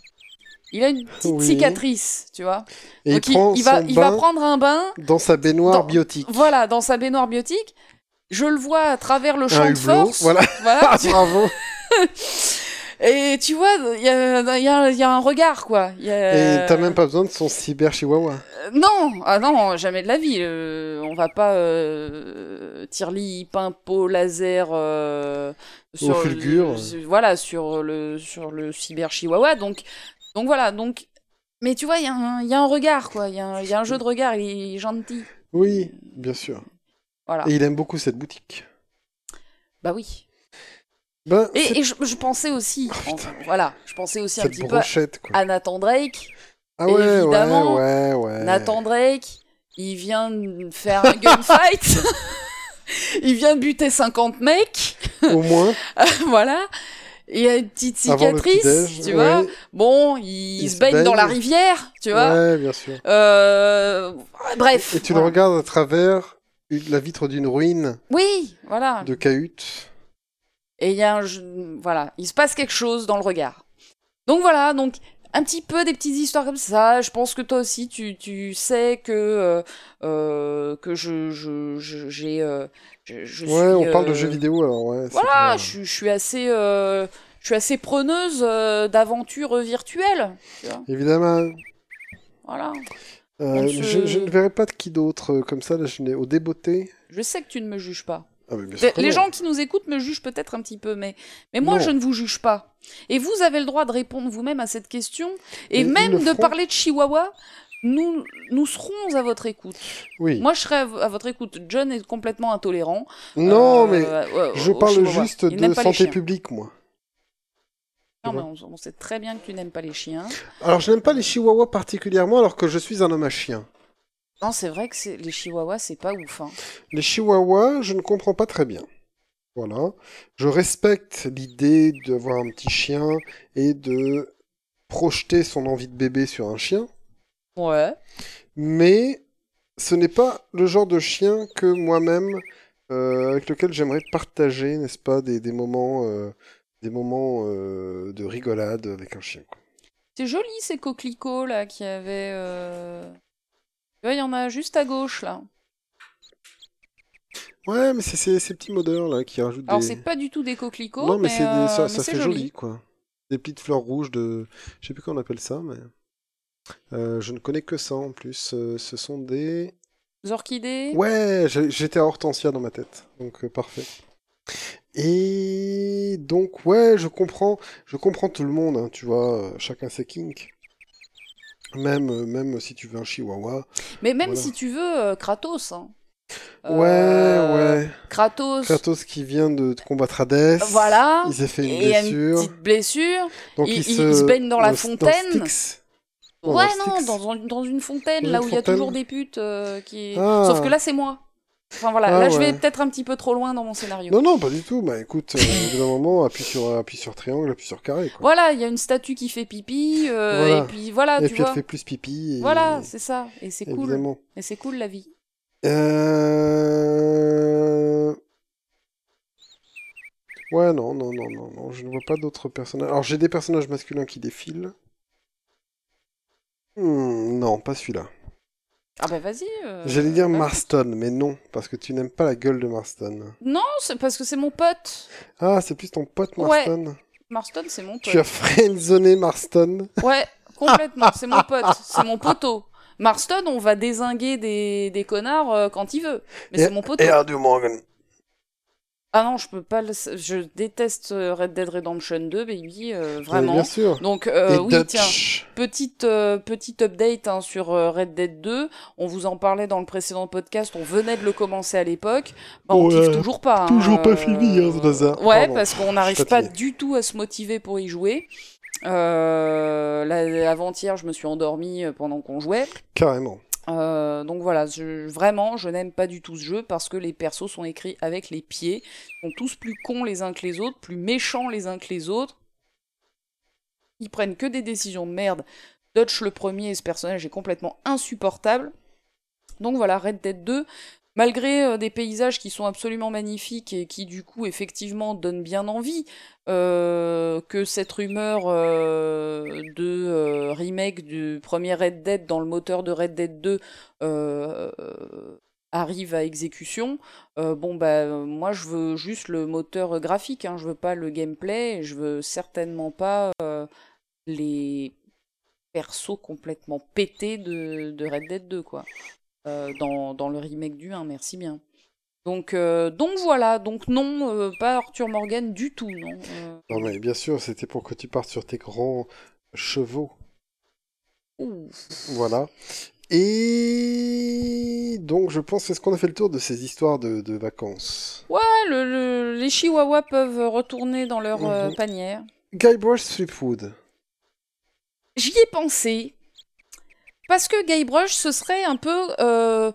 Il a une petite Oui. cicatrice, tu vois. Et Donc il il, va, il prendre un bain, dans sa baignoire dans- biotique. voilà, dans sa baignoire biotique. Je le vois à travers le champ Un de force. voilà. [laughs] Voilà, Ah, tu- bravo [laughs] Et tu vois, il y a, il y a- il y a un regard, quoi. Y a- Et t'as même pas besoin de son cyber chihuahua. Euh, Non, ah non, jamais de la vie. euh, on va pas euh, tireli, pimpo, laser euh, Au fulgure. sur- voilà, sur le sur le cyber chihuahua. Donc donc voilà, donc mais tu vois, il y, a un- regard quoi, il y a un jeu de regard, il est gentil. Oui, bien sûr. Voilà. Et il aime beaucoup cette boutique. Bah oui. Ben, Et, et je, je pensais aussi, Oh, putain, voilà, je pensais aussi un petit peu à Nathan Drake. Ah ouais, évidemment, ouais, ouais, ouais. Nathan Drake, il vient faire un gunfight. [laughs] il vient de buter 50 mecs. Au moins, [laughs] voilà. Il a une petite cicatrice, tu vois. ouais, Bon, il, Il se baigne dans la rivière, tu vois. Ouais, bien sûr. Euh, bref. Et tu voilà. le regardes à travers la vitre d'une ruine Oui, voilà. de cahute. Et il y a un voilà, il se passe quelque chose dans le regard. Donc voilà, donc un petit peu des petites histoires comme ça. Je pense que toi aussi, tu, tu sais que euh, euh, que je je je- j'ai euh, je, je Ouais, suis, on parle de euh, jeux vidéo alors, ouais. Voilà, je, suis- je assez euh, je suis assez preneuse euh, d'aventures virtuelles. tu vois. Évidemment. Voilà. Euh, je, ne verrai pas de qui d'autre euh, comme ça, là, je n'ai au débeauté. Je sais que tu ne me juges pas. Ah, Les, gens qui nous écoutent me jugent peut-être un petit peu, mais, mais moi Non. je ne vous juge pas. Et vous avez le droit de répondre vous-même à cette question, et même de feront. parler de Chihuahua. Nous, nous serons à votre écoute. Oui. Moi, je serai à, votre écoute. John est complètement intolérant. non, Euh, mais je parle Chihuahua. juste Il de santé publique, moi. Non, tu mais on, on sait très bien que tu n'aimes pas les chiens. Alors, je n'aime pas les chihuahuas particulièrement, alors que je suis un homme à chien. Non, c'est vrai que les Chihuahuas, c'est pas ouf. hein. Les chihuahuas, je ne comprends pas très bien. Voilà. Je respecte l'idée d'avoir un petit chien et de projeter son envie de bébé sur un chien, Ouais. mais ce n'est pas le genre de chien que moi-même, euh, avec lequel j'aimerais partager, n'est-ce pas, des, des moments, euh, des moments euh, de rigolade avec un chien. quoi. C'est joli ces coquelicots là qui avaient. euh, il y en a juste à gauche là. Ouais, mais c'est ces, ces petits modeurs là qui rajoutent Alors des. c'est pas du tout des coquelicots, non, mais, mais, c'est des- euh, ça, mais ça c'est fait joli. joli, quoi. Des petites fleurs rouges de. Je sais plus comment on appelle ça, mais. Euh, je ne connais que ça en plus. Ce sont des. Orchidées Ouais, j'étais à Hortensia dans ma tête, donc euh, parfait. Et donc ouais, je comprends, je comprends tout le monde, hein, tu vois, euh, chacun ses kinks. Même, euh, même si tu veux un chihuahua. Mais même Voilà. si tu veux, euh, Kratos. hein. Ouais, Euh, ouais. Kratos. Kratos qui vient de de combattre Hadès. Voilà. Il s'est fait une Et a une blessure. petite blessure. Donc il- se... il se baigne dans la fontaine. Dans ouais, non, dans, dans une fontaine, Dans là une où il y a toujours des putes euh, qui. Ah. Sauf que là, c'est moi. Enfin voilà, Ah, là, je vais peut-être un petit peu trop loin dans mon scénario. Non, non, pas du tout. Bah écoute, euh, au bout d'un moment, appuie sur, appuie sur triangle, appuie sur carré. Quoi. Voilà, il y a une statue qui fait pipi, euh, Voilà. et puis voilà, et tu puis vois. elle fait plus pipi. Et... Voilà, c'est ça. Et c'est cool. Évidemment. Et c'est cool la vie. Euh... Ouais, non, non, non, non, non, je ne vois pas d'autres personnages. Alors j'ai des personnages masculins qui défilent. Hmm, non, pas celui-là. Ah bah vas-y. euh, J'allais dire. Marston, mais non, parce que tu n'aimes pas la gueule de Marston. Non, c'est parce que c'est mon pote. Ah, c'est plus ton pote Ouais. Marston. Marston, c'est mon pote. Tu as friendzoné Marston. Ouais, complètement. c'est mon pote. C'est mon poteau. Marston, on va désinguer des, des connards euh, quand il veut. Mais c'est mon poteau. Et Morgan. Ah non, je peux pas le... Je déteste euh, Red Dead Redemption 2, baby, euh, vraiment. Bien sûr. Donc, euh, oui, tiens, petite, euh, petite update hein, sur euh, Red Dead 2. On vous en parlait dans le précédent podcast, on venait de le commencer à l'époque. Bah, on Ouais, kiffe toujours pas. hein, toujours pas euh, fini, hein, ce bazar. Ouais, Pardon, parce qu'on n'arrive pas du tout à se motiver pour y jouer. Euh, avant-hier, je me suis endormie pendant qu'on jouait. Carrément. Euh, donc voilà, vraiment, je n'aime pas du tout ce jeu parce que les persos sont écrits avec les pieds. Ils sont tous plus cons les uns que les autres, plus méchants les uns que les autres. Ils prennent que des décisions de merde. Dutch le premier, ce personnage est complètement insupportable. Donc voilà, Red Dead 2, malgré euh, des paysages qui sont absolument magnifiques et qui du coup effectivement donnent bien envie euh, que cette rumeur euh, de remake du premier Red Dead dans le moteur de Red Dead 2 euh, euh, arrive à exécution. Bon bah moi je veux juste le moteur graphique, hein, je veux pas le gameplay, je veux certainement pas les persos complètement pétés de, de Red Dead 2 quoi. Euh, dans, dans le remake du 1, merci bien. Donc, euh, donc voilà, donc non, euh, pas Arthur Morgan du tout, non. Non mais bien sûr, c'était pour que tu partes sur tes grands chevaux. ouh. Voilà. Et donc je pense est-ce qu'on a fait le tour de ces histoires de, de vacances? Ouais, le- le- les chihuahuas peuvent retourner dans leur Mhm. panière. Guybrush Threepwood. J'y ai pensé. Parce que Guybrush, ce serait un peu euh,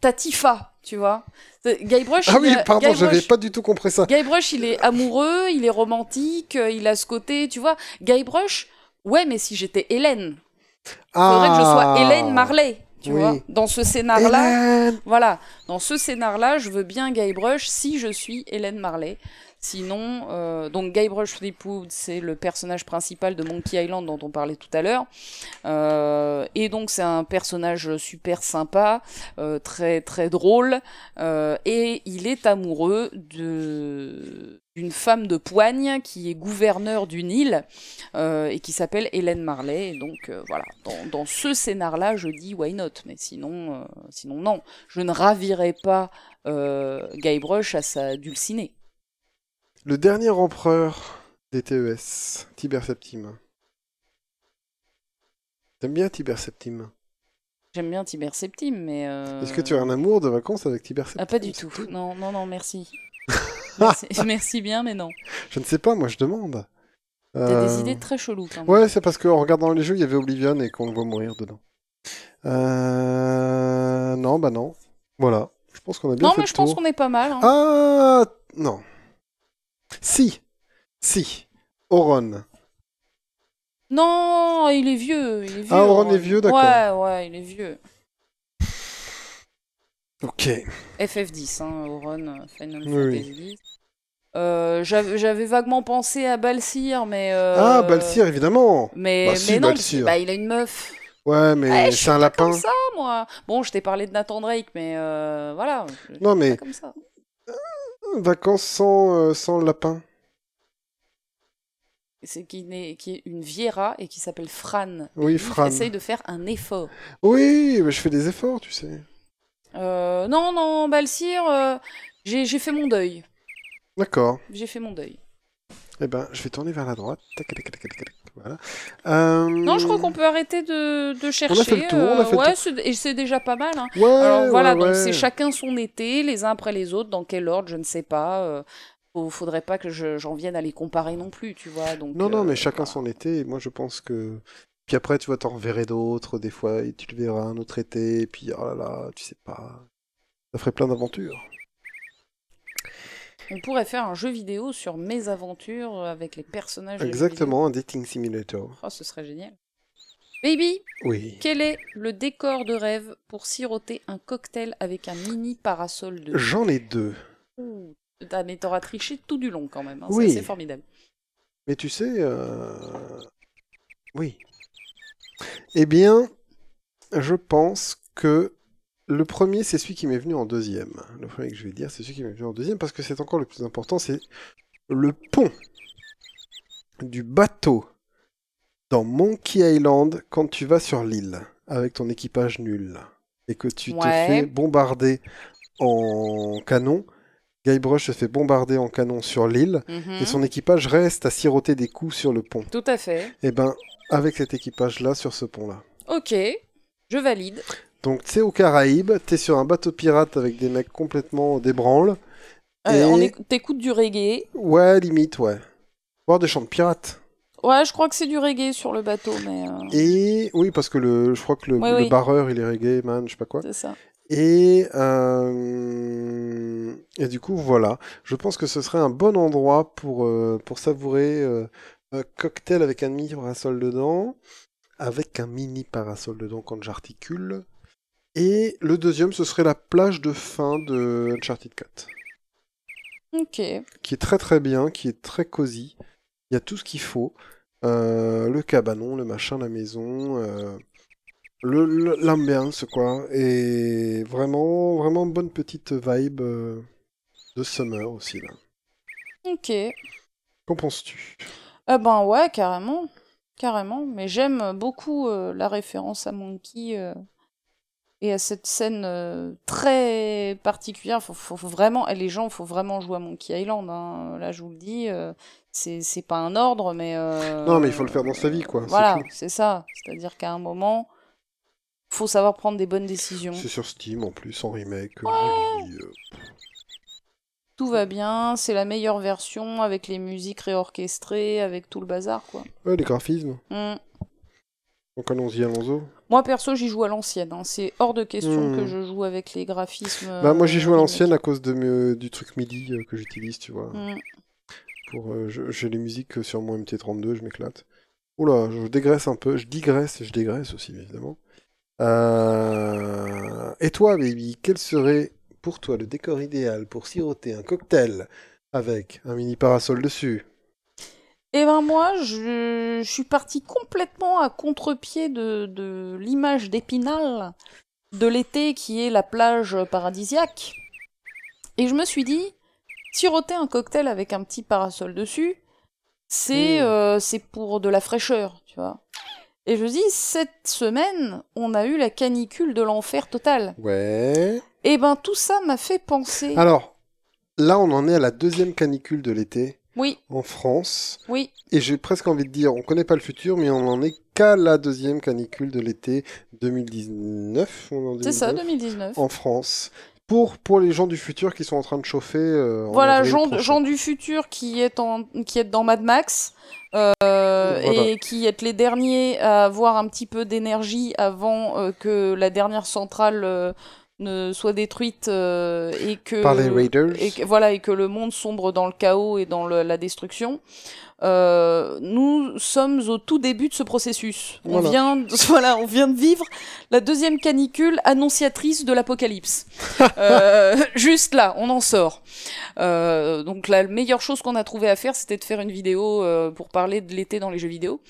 Tatifa, tu vois. Guybrush, Ah il oui, a- pardon, Guybrush- j'avais pas du tout compris ça. Guybrush, il est amoureux, il est romantique, il a ce côté, tu vois. Guybrush, ouais, mais si j'étais Hélène, faudrait que je sois Hélène Marley, tu Ah. Oui. vois. Dans ce scénar-là, voilà, dans ce scénar-là, je veux bien Guybrush si je suis Hélène Marley. Sinon, euh, donc Guybrush Threepwood, c'est le personnage principal de Monkey Island dont on parlait tout à l'heure. Euh, et donc c'est un personnage super sympa, euh, très très drôle, euh, et il est amoureux de d'une femme de poigne qui est gouverneure d'une île et qui s'appelle Hélène Marley. Donc voilà, dans, dans ce scénar-là, je dis why not, mais sinon, sinon non, je ne ravirai pas Guybrush à sa dulcinée. Le dernier empereur des TES, Tiber Septime. T'aimes bien Tiber Septime J'aime bien Tiber Septime, mais euh, Est-ce que tu as un amour de vacances avec Tiber Septime ah pas du tout. Non non non merci. [laughs] merci. merci bien, mais non. Je ne sais pas, moi je demande. T'as Euh, des idées très cheloues quand même. Ouais, c'est parce qu'en regardant les jeux, il y avait Oblivion et qu'on le voit mourir dedans. Euh... Non, bah non. Voilà. Je pense qu'on a bien non fait mais le je pense qu'on est pas mal. hein. Ah non. Si. Si. Oron. Non, il est vieux, il est vieux. Ah, Auron est vieux, d'accord. Ouais, ouais, il est vieux. Ok. FF10, hein, Auron, euh, Final Oui. Fantasy X. Euh, J'avais vaguement pensé à Balsir, mais. euh, Ah, Balsir, évidemment. Mais, Bah si, non, Balsir. bah, il a une meuf. Ouais, mais Eh, c'est un lapin. comme ça, moi. Bon, je t'ai parlé de Nathan Drake, mais euh, voilà. Non, mais- comme ça. Vacances sans, euh, sans lapin. C'est qui, n'est- qui est une Viera et qui s'appelle Fran. Oui, Lui, Fran. Essaye de faire un effort. Oui, mais je fais des efforts, tu sais. Euh, non, non, Balsir, euh, j'ai j'ai fait mon deuil. D'accord. J'ai fait mon deuil. Eh ben, je vais tourner vers la droite. Tac, tac, tac, tac, tac, Voilà. Euh, Non, je crois qu'on peut arrêter de, de chercher. fait le tour, on a fait le ouais, tour. c'est- et c'est déjà pas mal. Hein. Ouais, Alors voilà, ouais, donc ouais. c'est chacun son été, les uns après les autres, dans quel ordre, je ne sais pas. euh, faut- faudrait pas que je- j'en vienne à les comparer non plus, tu vois. Donc, Non, non, euh, mais chacun voilà. son été. Et moi, je pense que. Puis après, tu vois, t'en reverrais d'autres, des fois, et tu le verras un autre été, et puis, oh là là, tu sais pas. Ça ferait plein d'aventures. On pourrait faire un jeu vidéo sur mes aventures avec les personnages. Exactement, un dating simulator. Oh, ce serait génial. Baby, Oui. quel est le décor de rêve pour siroter un cocktail avec un mini parasol de J'en ai deux. Ouh. Mais t'auras triché tout du long quand même. hein, Oui. C'est formidable. Mais tu sais, euh, oui. Eh bien, je pense que le premier, c'est celui qui m'est venu en deuxième. Le premier que je vais dire, c'est celui qui m'est venu en deuxième parce que c'est encore le plus important, c'est le pont du bateau dans Monkey Island quand tu vas sur l'île avec ton équipage nul et que tu te fais bombarder en canon. Guybrush se fait bombarder en canon sur l'île Mhm. et son équipage reste à siroter des coups sur le pont. Tout à fait. Et ben, avec cet équipage-là, sur ce pont-là. Ok, je valide. Donc, tu sais, aux Caraïbes, t'es sur un bateau pirate avec des mecs complètement débranles. Euh, Et- on éc- T'écoutes du reggae. Ouais, limite, ouais. Voir des chants de pirates. Ouais, je crois que c'est du reggae sur le bateau, mais euh, Et oui, parce que le, je crois que le, Oui, le oui. barreur, il est reggae, man, je sais pas quoi. c'est ça. Et, euh, et du coup, voilà. Je pense que ce serait un bon endroit pour, euh, pour savourer euh, un cocktail avec un mini parasol dedans, avec un mini parasol dedans quand j'articule. Et le deuxième, ce serait la plage de fin de Uncharted 4, Ok. qui est très très bien, qui est très cosy. Il y a tout ce qu'il faut. Euh, le cabanon, le machin, la maison, euh, le- l'ambiance, quoi. Et vraiment, vraiment bonne petite vibe euh, de summer aussi, là. Ok. Qu'en penses-tu? Ben ouais, carrément. Carrément. Mais j'aime beaucoup la référence à Monkey et à cette scène euh, très particulière. Faut, faut, faut vraiment, les gens, faut vraiment jouer à Monkey Island. hein. Là, je vous le dis, euh, c'est pas un ordre, mais. euh, Non, mais il faut le faire dans sa vie, quoi. Voilà, c'est ça. C'est-à-dire qu'à un moment, faut savoir prendre des bonnes décisions. C'est sur Steam, en plus, en remake. Tout va bien, c'est la meilleure version avec les musiques réorchestrées, avec tout le bazar, quoi. Ouais, les graphismes. Hmm. Donc allons-y, allons-y. Moi perso, j'y joue à l'ancienne. hein. C'est hors de question Hmm. que je joue avec les graphismes. Bah, moi, j'y euh, joue à l'ancienne à cause de, me- du truc MIDI euh, que j'utilise, tu vois. Hmm. Pour, euh, j'ai les musiques sur mon MT32, je m'éclate. Oula, je dégraisse un peu, je digresse et je dégraisse aussi, évidemment. Euh, Et toi, baby, quel serait pour toi le décor idéal pour siroter un cocktail avec un mini parasol dessus? Eh ben moi, je, je suis partie complètement à contre-pied de, de l'image d'Épinal de l'été qui est la plage paradisiaque. Et je me suis dit, siroter un cocktail avec un petit parasol dessus, c'est Mm. euh, pour de la fraîcheur, tu vois. Et je me dis, cette semaine, on a eu la canicule de l'enfer total. Ouais. Et ben tout ça m'a fait penser. Alors, là, on en est à la deuxième canicule de l'été Oui, en France. oui, Et j'ai presque envie de dire, on connaît pas le futur, mais on en est qu'à la deuxième canicule de l'été 2019. on est en c'est ça, 2019, 2019. En France. Pour, pour les gens du futur qui sont en train de chauffer. euh, Voilà, gens, gens du futur qui est, en, qui est dans Mad Max euh, Voilà. et qui est les derniers à avoir un petit peu d'énergie avant euh, que la dernière centrale euh, ne soit détruite euh, et que Par les Raiders. et que, voilà et que le monde sombre dans le chaos et dans le- la destruction. Euh, nous sommes au tout début de ce processus. On Voilà. vient, de, [laughs] voilà, on vient de vivre la deuxième canicule annonciatrice de l'apocalypse. [laughs] Euh, juste là, on en sort. Euh, donc la meilleure chose qu'on a trouvé à faire, c'était de faire une vidéo euh, pour parler de l'été dans les jeux vidéo.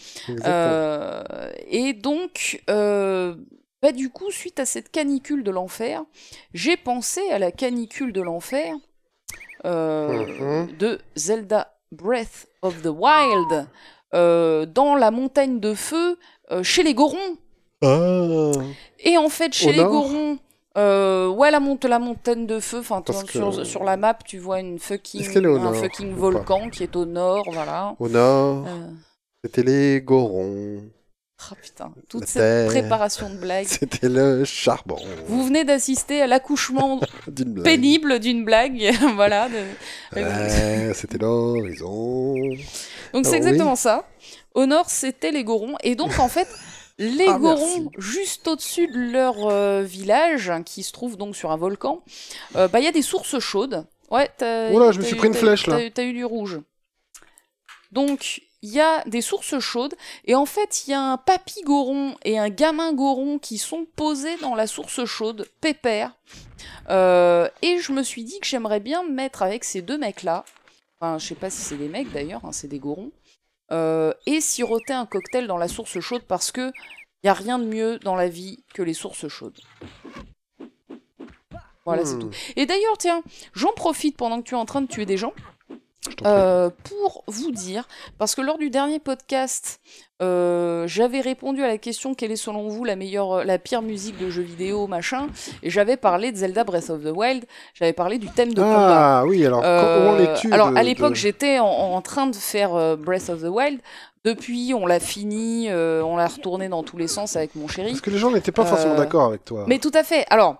Et donc, euh, bah, du coup, suite à cette canicule de l'enfer, j'ai pensé à la canicule de l'enfer euh, Mhm. de Zelda Breath of the Wild euh, dans la montagne de feu euh, chez les Gorons. Ah. Et en fait, chez Au les nord Gorons, Euh, ouais, la, monte, la montagne de feu. Enfin, sur, que- sur la map, tu vois une fucking, un nord fucking volcan qui est au nord, voilà. Au nord, Euh, c'était les Gorons. Ah, putain, toute cette préparation de blague. C'était le charbon. Vous venez d'assister à l'accouchement [laughs] pénible d'une blague, [laughs] voilà. de- Ouais, [laughs] c'était l'horizon. Donc c'est oui. exactement ça. Au nord, c'était les Gorons. Et donc, en fait, les Ah, Gorons, merci. juste au-dessus de leur euh, village, hein, qui se trouve donc sur un volcan, euh, bah, il y a des sources chaudes. Ouais, t'as Oula, je me suis pris une flèche, là. T'as eu du rouge. Donc, il y a des sources chaudes, et en fait, il y a un papy goron et un gamin goron qui sont posés dans la source chaude, pépère. Euh, et je me suis dit que j'aimerais bien me mettre avec ces deux mecs-là. Enfin, je sais pas si c'est des mecs d'ailleurs, hein, c'est des gorons. Euh, et siroter un cocktail dans la source chaude parce que y a rien de mieux dans la vie que les sources chaudes. Voilà, c'est Hmm, tout. Et d'ailleurs, tiens, j'en profite pendant que tu es en train de tuer des gens. Euh, pour vous dire, parce que lors du dernier podcast, euh, j'avais répondu à la question quelle est selon vous la meilleure, euh, la pire musique de jeux vidéo, machin, et j'avais parlé de Zelda Breath of the Wild, j'avais parlé du thème de combat. Ah oui, alors Euh, es-tu alors de- à l'époque, de- j'étais en, en train de faire Breath of the Wild. Depuis, on l'a fini, on l'a retourné dans tous les sens avec mon chéri. Parce que les gens n'étaient pas forcément d'accord avec toi. Mais tout à fait. Alors,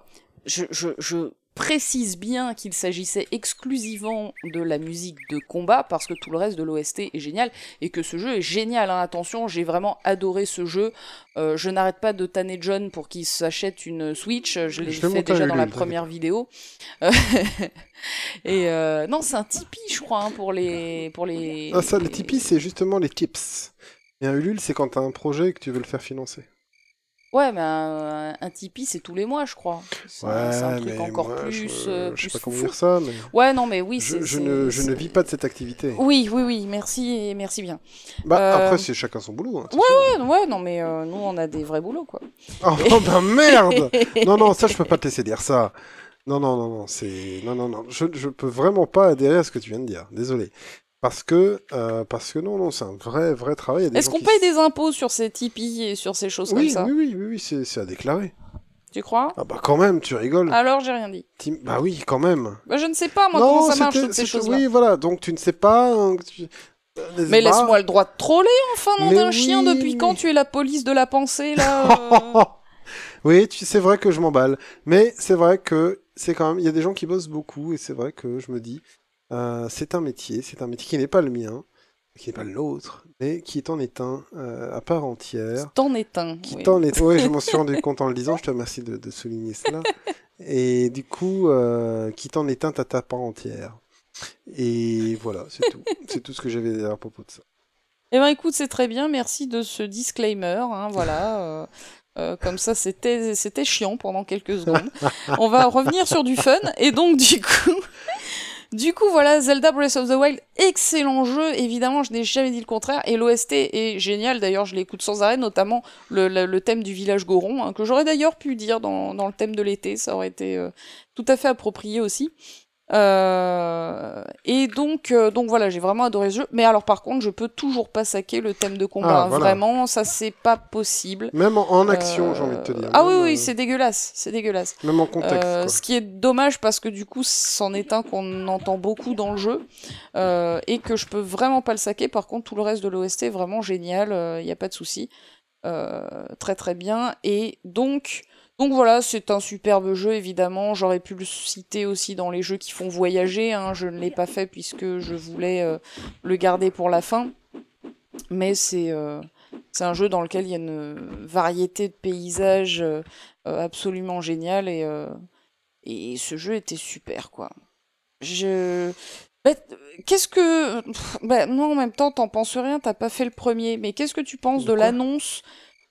je, je- je précise bien qu'il s'agissait exclusivement de la musique de combat, parce que tout le reste de l'OST est génial, et que ce jeu est génial. hein. Attention, j'ai vraiment adoré ce jeu. Euh, je n'arrête pas de tanner John pour qu'il s'achète une Switch. Je l'ai fait déjà dans la première vidéo. Euh, [laughs] et euh, non, c'est un Tipeee, je crois, hein, pour les... Pour les... Ah ça, les Tipeee, c'est justement les tips. Et un Ulule, c'est quand t'as un projet et que tu veux le faire financer. Ouais, mais un, un Tipeee, c'est tous les mois, je crois. C'est un, c'est un truc encore moi, plus... je, euh, je sais plus pas comment dire ça, mais Ouais, non, mais oui, je, c'est... je ne, je ne vis pas de cette activité. Oui, oui, oui, merci et merci bien. Bah Euh, après, c'est chacun son boulot. hein, Ouais, ouais, non, mais euh, nous, on a des vrais boulots, quoi. Oh, oh, ben merde [laughs] Non, non, ça, je peux pas te laisser dire ça. Non, non, non, non, c'est... Non, non, non, je, je peux vraiment pas adhérer à ce que tu viens de dire. Désolé. Parce que, euh, parce que non, non, c'est un vrai, vrai travail. Est-ce qu'on qui paye des impôts sur ces Tipeee et sur ces choses Oui, comme ça oui, oui, oui, oui, c'est à déclarer. Tu crois? Ah bah quand même, tu rigoles. Alors, j'ai rien dit. Tim- Bah oui, quand même. Bah, je ne sais pas, moi, comment ça marche, toutes ces choses-là. Oui, voilà, donc tu ne sais pas... hein, tu- euh, Mais pas laisse-moi le droit de troller, enfin, nom d'un chien, oui, depuis quand tu es la police de la pensée, là [laughs] euh oui, tu- c'est vrai que je m'emballe. Mais c'est vrai que c'est quand même... Il y a des gens qui bossent beaucoup, et c'est vrai que je me dis, euh, c'est un métier, c'est un métier qui n'est pas le mien, qui n'est pas le nôtre, mais qui t'en est un euh, à part entière. T'en es un. Qui oui. t'en est... Oui, je m'en suis rendu compte en le disant, je te remercie de, de souligner cela. Et du coup, euh, qui t'en est un à ta part entière. Et voilà, c'est tout. c'est tout ce que j'avais à propos de ça. Eh ben écoute, c'est très bien, merci de ce disclaimer, hein, voilà. euh, euh, comme ça, c'était c'était chiant pendant quelques secondes. On va revenir sur du fun, et donc du coup, du coup voilà, Zelda Breath of the Wild, excellent jeu, évidemment, je n'ai jamais dit le contraire, et l'OST est génial, d'ailleurs je l'écoute sans arrêt, notamment le, thème du village Goron, hein, que j'aurais d'ailleurs pu dire dans, dans le thème de l'été, ça aurait été euh, tout à fait approprié aussi. Euh, et donc, euh, donc voilà, j'ai vraiment adoré ce jeu. Mais alors, par contre, je peux toujours pas saquer le thème de combat. Ah, voilà. Vraiment, ça c'est pas possible. Même en, en action, Euh, j'ai envie de te dire. Ah oui, Même, oui, c'est dégueulasse, c'est dégueulasse. Même en contexte. Quoi. ce qui est dommage parce que du coup, c'en est un qu'on entend beaucoup dans le jeu et que je peux vraiment pas le saquer. Par contre, tout le reste de l'OST est vraiment génial, il n'y a pas de souci. Très très bien. Et donc, donc voilà, c'est un superbe jeu évidemment. J'aurais pu le citer aussi dans les jeux qui font voyager. hein. Je ne l'ai pas fait puisque je voulais euh, le garder pour la fin. Mais c'est euh, c'est un jeu dans lequel il y a une variété de paysages euh, absolument génial et, et ce jeu était super quoi. Je qu'est-ce que bah, non en même temps t'en penses rien t'as pas fait le premier mais qu'est-ce que tu penses De l'annonce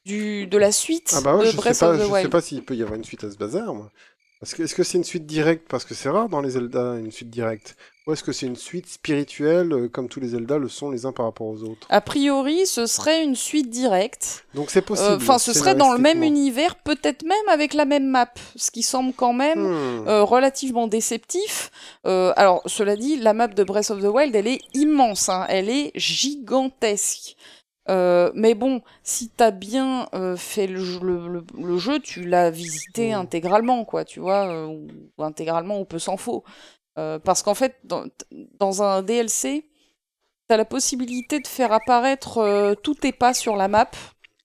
du de la suite Ah bah ouais, de je sais Breath pas, of the je sais pas s'il peut y avoir une suite à ce bazar, moi. Parce que est-ce que c'est une suite directe? Parce que c'est rare dans les Zelda une suite directe, ou est-ce que c'est une suite spirituelle euh, comme tous les Zelda le sont les uns par rapport aux autres? A priori ce serait une suite directe Donc c'est possible. enfin ce serait dans le même univers peut-être même avec la même map ce qui semble quand même Hmm. euh, relativement déceptif. Euh, alors, cela dit, la map de Breath of the Wild, elle est immense, hein, elle est gigantesque. Euh, mais bon, si t'as bien euh, fait le, jeu- le- le- le jeu, tu l'as visité Mm. intégralement, quoi, tu vois, euh, ou, intégralement ou peu s'en faut. Parce qu'en fait, dans, dans un DLC, t'as la possibilité de faire apparaître tous tes pas sur la map,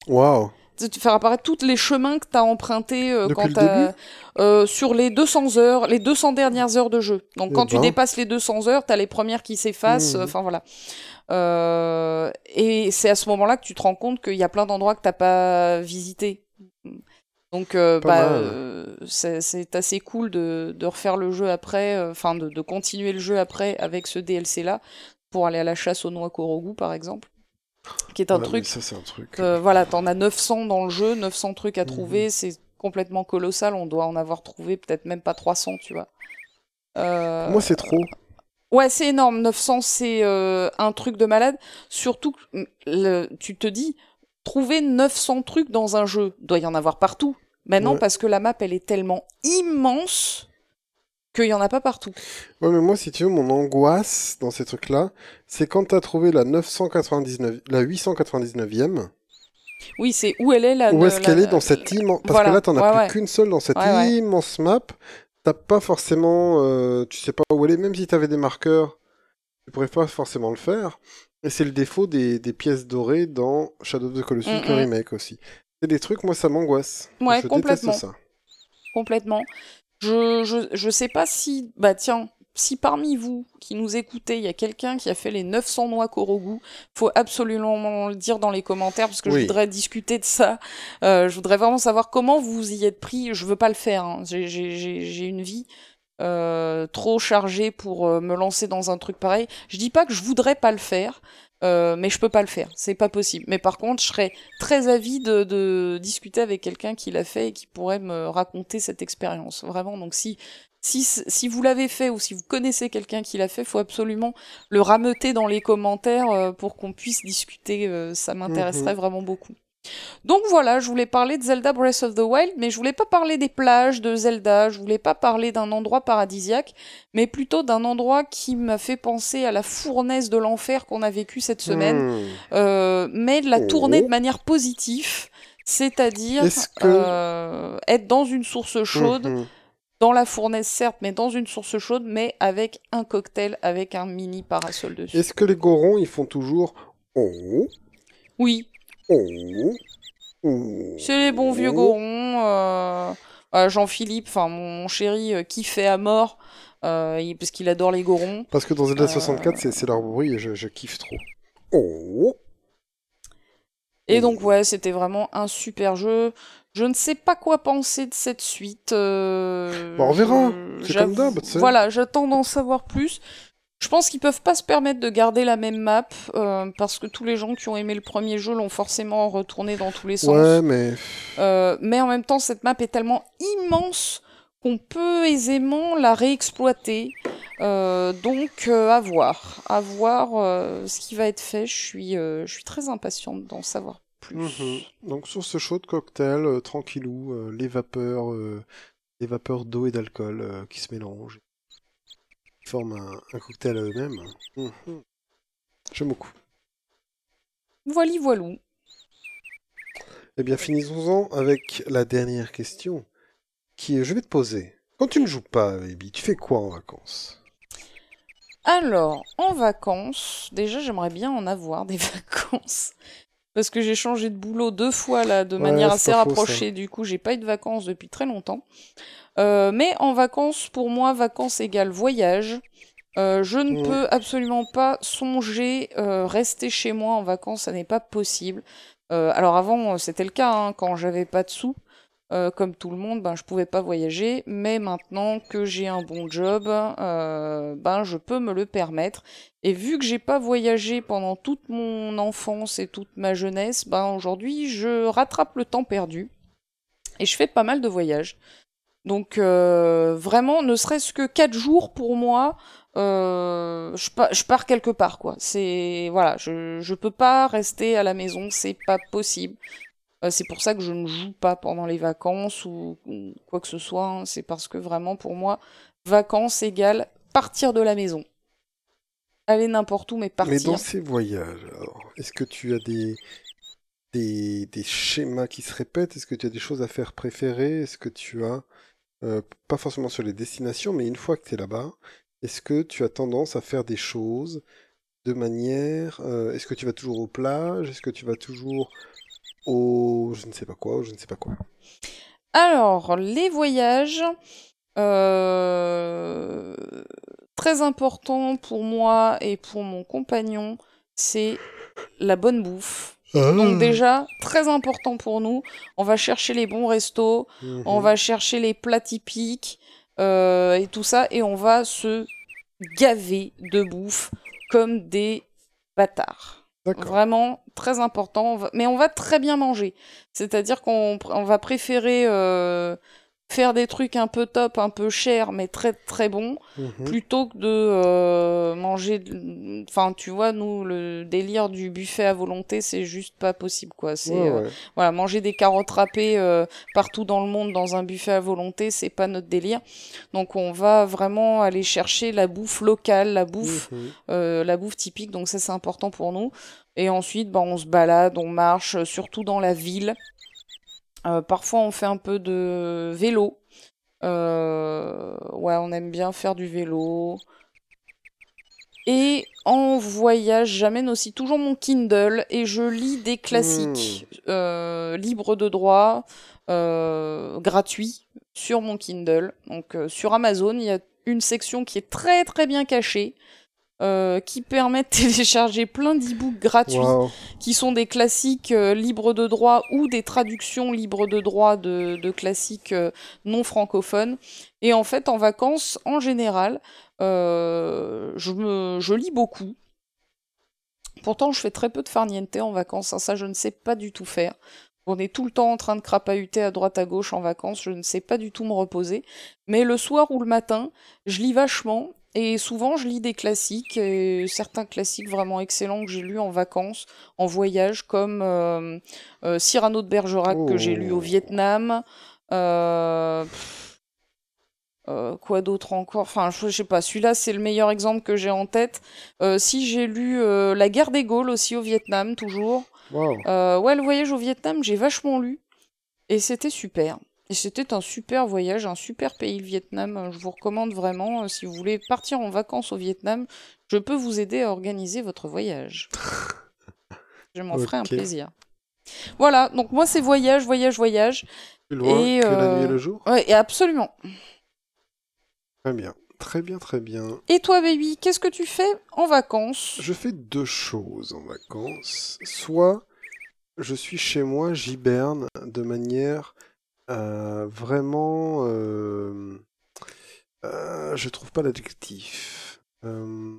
Waouh. Faire apparaître tous les chemins que t'as empruntés euh, quand le euh, sur les 200 heures, les 200 dernières heures de jeu. Donc Eh quand tu ben. dépasses les 200 heures, t'as les premières qui s'effacent. Mhm. Enfin voilà. Euh, et c'est à ce moment-là que tu te rends compte qu'il y a plein d'endroits que t'as pas visités. Donc bah, euh, c'est assez cool de, de refaire le jeu après, enfin de, de continuer le jeu après avec ce DLC là pour aller à la chasse aux noix Korogu par exemple, qui est un truc Ça, c'est un truc. euh, voilà, t'en as 900 dans le jeu, 900 trucs à Mhm. trouver, c'est complètement colossal, on doit en avoir trouvé peut-être même pas 300, tu vois. Euh, Moi, c'est trop. Ouais, c'est énorme, 900 c'est euh, un truc de malade, surtout que le- tu te dis, trouver 900 trucs dans un jeu, doit y en avoir partout. Ouais. parce que la map, elle est tellement immense qu'il y en a pas partout. Ouais, mais moi, si tu veux, mon angoisse dans ces trucs-là, c'est quand t'as trouvé la 999, la 899e, Oui, c'est où elle est la... où est-ce qu'elle est dans cette immense... Parce voilà, que là, t'en as ouais, plus ouais. qu'une seule dans cette Ouais, immense map. T'as pas forcément... euh, tu sais pas où elle est, même si t'avais des marqueurs, tu pourrais pas forcément le faire. Et c'est le défaut des, des pièces dorées dans Shadow of the Colossus, Mm, le mm. remake aussi. C'est des trucs, moi, ça m'angoisse. Ouais, je complètement. ça. Complètement. Je, je, je sais pas si, bah tiens, si parmi vous qui nous écoutez, il y a quelqu'un qui a fait les 900 noix Korogu, faut absolument le dire dans les commentaires parce que je voudrais discuter de ça. Euh, je voudrais vraiment savoir comment vous y êtes pris. Je veux pas le faire. hein. J'ai- J'ai j'ai- j'ai une vie euh, trop chargée pour euh, me lancer dans un truc pareil. Je dis pas que je voudrais pas le faire. Euh, mais je peux pas le faire, c'est pas possible. Mais par contre, je serais très avide de, de discuter avec quelqu'un qui l'a fait et qui pourrait me raconter cette expérience. Vraiment, donc si si, si vous l'avez fait ou si vous connaissez quelqu'un qui l'a fait, faut absolument le rameuter dans les commentaires euh, pour qu'on puisse discuter. euh, ça m'intéresserait Mhm. vraiment beaucoup. Donc voilà, je voulais parler de Zelda Breath of the Wild, mais je voulais pas parler des plages de Zelda, je voulais pas parler d'un endroit paradisiaque, mais plutôt d'un endroit qui m'a fait penser à la fournaise de l'enfer qu'on a vécu cette semaine, Hmm. euh, mais de la tourner Oh. de manière positive, c'est-à-dire que- euh, être dans une source chaude, Mhm. dans la fournaise certes, mais dans une source chaude, mais avec un cocktail, avec un mini parasol dessus. Est-ce que les gorons, ils font toujours... Oh, Oui, oh, oh. C'est les bons vieux gorons. euh, euh, Jean-Philippe, enfin mon chéri, euh, kiffait à mort, euh, il- parce qu'il adore les gorons. Parce que dans Zelda Euh, 64, c'est- c'est leur bruit et je, je kiffe trop. Oh Et donc ouais, c'était vraiment un super jeu. Je ne sais pas quoi penser de cette suite. euh, Bah, on verra. C'est comme d'hab. Voilà, j'attends d'en savoir plus. Je pense qu'ils peuvent pas se permettre de garder la même map euh, parce que tous les gens qui ont aimé le premier jeu l'ont forcément retourné dans tous les sens. Ouais, mais... Euh, mais en même temps, cette map est tellement immense qu'on peut aisément la réexploiter. Euh, donc, à voir. À voir ce qui va être fait. Je suis, je suis très impatiente d'en savoir plus. Mhm. Donc sur ce chaud de cocktail, tranquillou, les vapeurs, les vapeurs d'eau et d'alcool qui se mélangent, forment un, un cocktail à eux-mêmes. Mhm. J'aime beaucoup. Voili voilou. Eh bien, finissons-en avec la dernière question, qui est, je vais te poser. Quand tu ne joues pas, Baby, tu fais quoi en vacances? Alors, en vacances, déjà j'aimerais bien en avoir des [laughs] vacances. Parce que j'ai changé de boulot deux fois là, de Ouais, manière assez faux, rapprochée. Du coup, j'ai pas eu de vacances depuis très longtemps. Euh, mais en vacances, pour moi, vacances égale voyage. Euh, je ne peux absolument pas songer euh, rester chez moi en vacances, ça n'est pas possible. Alors avant, c'était le cas, hein, quand j'avais pas de sous, euh, comme tout le monde, ben je pouvais pas voyager. Mais maintenant que j'ai un bon job, euh, ben je peux me le permettre. Et vu que j'ai pas voyagé pendant toute mon enfance et toute ma jeunesse, ben aujourd'hui je rattrape le temps perdu et je fais pas mal de voyages. Donc euh, vraiment, ne serait-ce que quatre jours pour moi, je pars quelque part quoi. C'est voilà, je je peux pas rester à la maison, c'est pas possible. Euh, c'est pour ça que je ne joue pas pendant les vacances ou, ou quoi que ce soit. hein. C'est parce que vraiment pour moi, vacances égale partir de la maison. aller n'importe où, mais partir. Mais dans ces voyages, alors, est-ce que tu as des, des, des schémas qui se répètent? Est-ce que tu as des choses à faire préférées Est-ce que tu as, euh, pas forcément sur les destinations, mais une fois que tu es là-bas, est-ce que tu as tendance à faire des choses de manière... euh, est-ce que tu vas toujours aux plages? Est-ce que tu vas toujours au... je ne sais pas quoi, ou je ne sais pas quoi Alors, les voyages, euh, très important pour moi et pour mon compagnon, c'est la bonne bouffe. Donc déjà, très important pour nous, on va chercher les bons restos, on Mhm. va chercher les plats typiques euh, et tout ça, et on va se gaver de bouffe comme des bâtards. Vraiment très important, mais on va très bien manger. C'est-à-dire qu'on va préférer euh, faire des trucs un peu top, un peu cher, mais très très bons, Mhm. plutôt que de euh, manger. Enfin, tu vois, nous, le délire du buffet à volonté, c'est juste pas possible, quoi. C'est Ouais, euh, voilà, manger des carottes râpées euh, partout dans le monde dans un buffet à volonté, c'est pas notre délire. Donc, on va vraiment aller chercher la bouffe locale, la bouffe Mhm. la bouffe typique, donc ça c'est important pour nous. Et ensuite, bah, on se balade, on marche, surtout dans la ville. Euh, parfois, on fait un peu de vélo. Euh, ouais, on aime bien faire du vélo. Et en voyage, j'amène aussi toujours mon Kindle et je lis des classiques euh, libres de droit, euh, gratuits, sur mon Kindle. Donc euh, sur Amazon, il y a une section qui est très très bien cachée, euh, qui permet de télécharger plein d'e-books gratuits qui sont des classiques euh, libres de droit ou des traductions libres de droit de, de classiques euh, non francophones. Et en fait, en vacances, en général, je, me, je lis beaucoup. Pourtant, je fais très peu de farniente en vacances. hein, ça, je ne sais pas du tout faire. On est tout le temps en train de crapahuter à droite à gauche en vacances. Je ne sais pas du tout me reposer. Mais le soir ou le matin, je lis vachement. Et souvent, je lis des classiques, et certains classiques vraiment excellents que j'ai lus en vacances, en voyage, comme euh, euh, Cyrano de Bergerac que j'ai lu au Oh. Vietnam. Euh, euh, quoi d'autre encore? Enfin, je, sais pas. Celui-là, c'est le meilleur exemple que j'ai en tête. Euh, si j'ai lu euh, La guerre des Gaules aussi au Vietnam, toujours. Euh, ouais, le voyage au Vietnam, j'ai vachement lu. Et c'était super. Et c'était un super voyage, un super pays, le Vietnam. Euh, Je vous recommande vraiment, euh, si vous voulez partir en vacances au Vietnam, je peux vous aider à organiser votre voyage. [laughs] Je m'en ferai un plaisir. Voilà, donc moi c'est voyage, voyage, voyage. Plus loin Et, que la nuit et euh, le jour Ouais, et absolument. Très bien. Très bien, très bien. Et toi, baby, qu'est-ce que tu fais en vacances? Je fais deux choses en vacances. Soit je suis chez moi, j'hiberne de manière euh, vraiment... euh, euh, je trouve pas l'adjectif. Euh,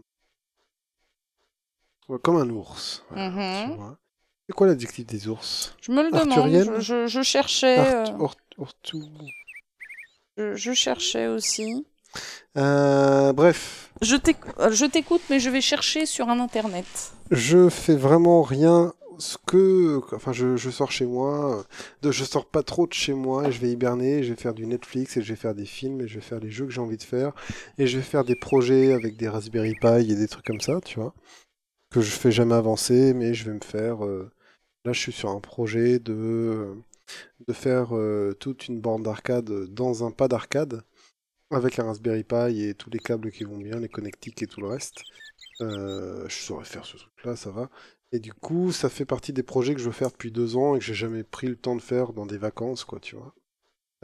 ouais, comme un ours. voilà, Mhm. tu vois. C'est quoi l'adjectif des ours? Je me le demande, je, je- je cherchais, Art- euh, or- ortou- je, je cherchais aussi. Euh, bref, Je t'éc- euh, je t'écoute, mais je vais chercher sur un internet. je fais vraiment rien ce que enfin je, sors chez moi euh, de, je sors pas trop de chez moi et je vais hiberner je vais faire du Netflix et je vais faire des films et je vais faire les jeux que j'ai envie de faire et je vais faire des projets avec des Raspberry Pi et des trucs comme ça tu vois que je fais jamais avancer mais je vais me faire euh, là je suis sur un projet de de faire euh, toute une borne d'arcade dans un pas d'arcade avec un Raspberry Pi et tous les câbles qui vont bien les connectiques et tout le reste euh, je saurais faire ce truc-là, ça va. Et du coup, ça fait partie des projets que je veux faire depuis deux ans et que j'ai jamais pris le temps de faire dans des vacances, quoi, tu vois.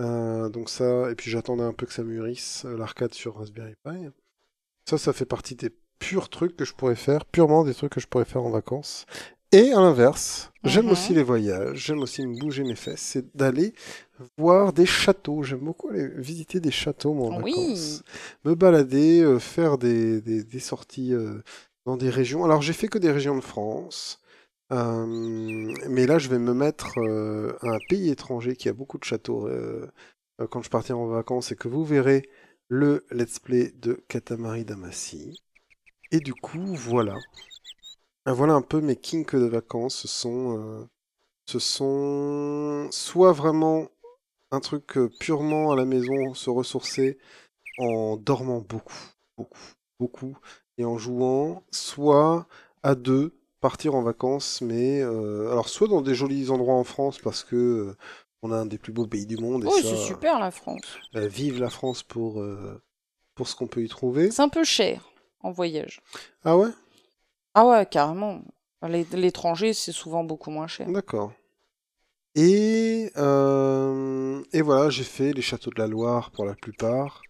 Euh, donc ça, et puis j'attendais un peu que ça mûrisse, euh, l'arcade sur Raspberry Pi. Ça, ça fait partie des purs trucs que je pourrais faire, purement des trucs que je pourrais faire en vacances. Et à l'inverse, j'aime Mhm. aussi les voyages, j'aime aussi me bouger mes fesses, c'est d'aller voir des châteaux. J'aime beaucoup aller visiter des châteaux, moi, en Oui. vacances. Me balader, euh, faire des, des, des sorties euh, dans des régions. Alors, j'ai fait que des régions de France. Euh, mais là, je vais me mettre euh, à un pays étranger qui a beaucoup de châteaux euh, quand je partirai en vacances et que vous verrez le let's play de Katamari Damacy. Et du coup, voilà. Euh, Voilà un peu mes kinks de vacances. Ce sont, ce sont soit vraiment un truc purement à la maison, se ressourcer en dormant beaucoup, beaucoup, beaucoup, et en jouant, soit à deux, partir en vacances, mais euh, alors soit dans des jolis endroits en France parce que euh, on a un des plus beaux pays du monde et Oui, ça, c'est super la France. euh, vive la France pour pour ce qu'on peut y trouver. C'est un peu cher en voyage. Ah ouais, Ah ouais, carrément. L'étranger, c'est souvent beaucoup moins cher. d'accord. Et et voilà, j'ai fait les châteaux de la Loire pour la plupart.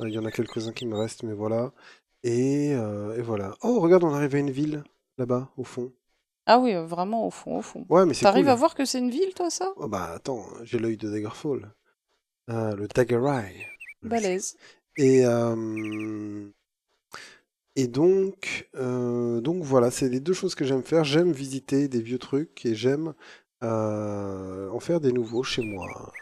Il y en a quelques-uns qui me restent, mais voilà. Et, euh, et voilà. Oh, regarde, on arrive à une ville là-bas au fond. Ah oui, euh, vraiment au fond, au fond. Ouais, mais c'est T'arrives cool. à voir que c'est une ville, toi, ça? Oh bah attends, j'ai l'œil de Daggerfall. Ah, le Dagger Eye. Balèze. Et, euh, et donc, euh, donc voilà, c'est les deux choses que j'aime faire. J'aime visiter des vieux trucs et j'aime euh, en faire des nouveaux chez moi.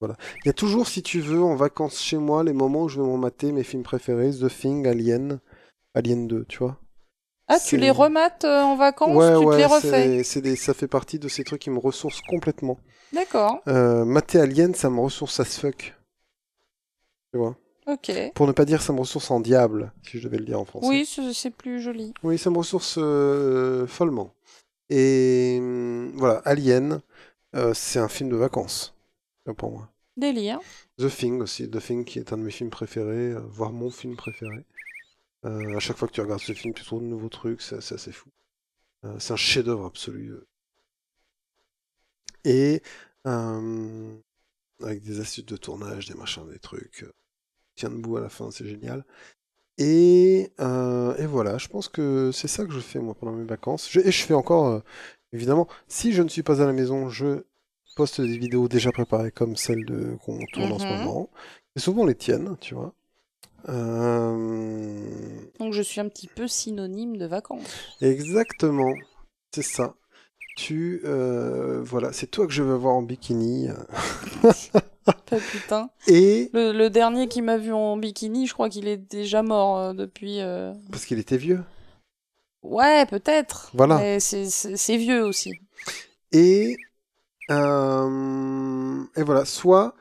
Voilà. Il y a toujours, si tu veux, en vacances chez moi, les moments où je vais me mater mes films préférés, The Thing, Alien, Alien 2, tu vois. Ah, tu les remates euh, en vacances, ouais, tu te ouais, les refais? c'est, des- ça fait partie de ces trucs qui me ressourcent complètement. D'accord, Euh, mater Alien, ça me ressource as fuck. Tu vois. ok. Pour ne pas dire ça me ressource en diable, si je devais le dire en français. Oui, c'est plus joli. Oui, ça me ressource euh, follement. Et hum, voilà, Alien, euh, c'est un film de vacances, pour moi. Délire. The Thing aussi, The Thing qui est un de mes films préférés, euh, voire mon film préféré. Euh, à chaque fois que tu regardes ce film, tu trouves de nouveaux trucs, c'est assez fou. Euh, c'est un chef-d'œuvre absolu. euh. Et euh, avec des astuces de tournage, des machins, des trucs. euh, tient debout à la fin, c'est génial. Et, euh, et voilà, je pense que c'est ça que je fais moi pendant mes vacances. Je- et je fais encore, euh, évidemment, si je ne suis pas à la maison, je poste des vidéos déjà préparées comme celles de, qu'on tourne en ce Mhm. moment. Et souvent les tiennes, tu vois. Euh, Donc je suis un petit peu synonyme de vacances. Exactement, c'est ça. Tu, euh, voilà, c'est toi que je veux voir en bikini. [laughs] Pas putain. Et Le, le dernier qui m'a vu en bikini, je crois qu'il est déjà mort euh, depuis. parce qu'il était vieux. Ouais, peut-être. Voilà. C'est- c'est c'est vieux aussi. Et, euh, et voilà, soit,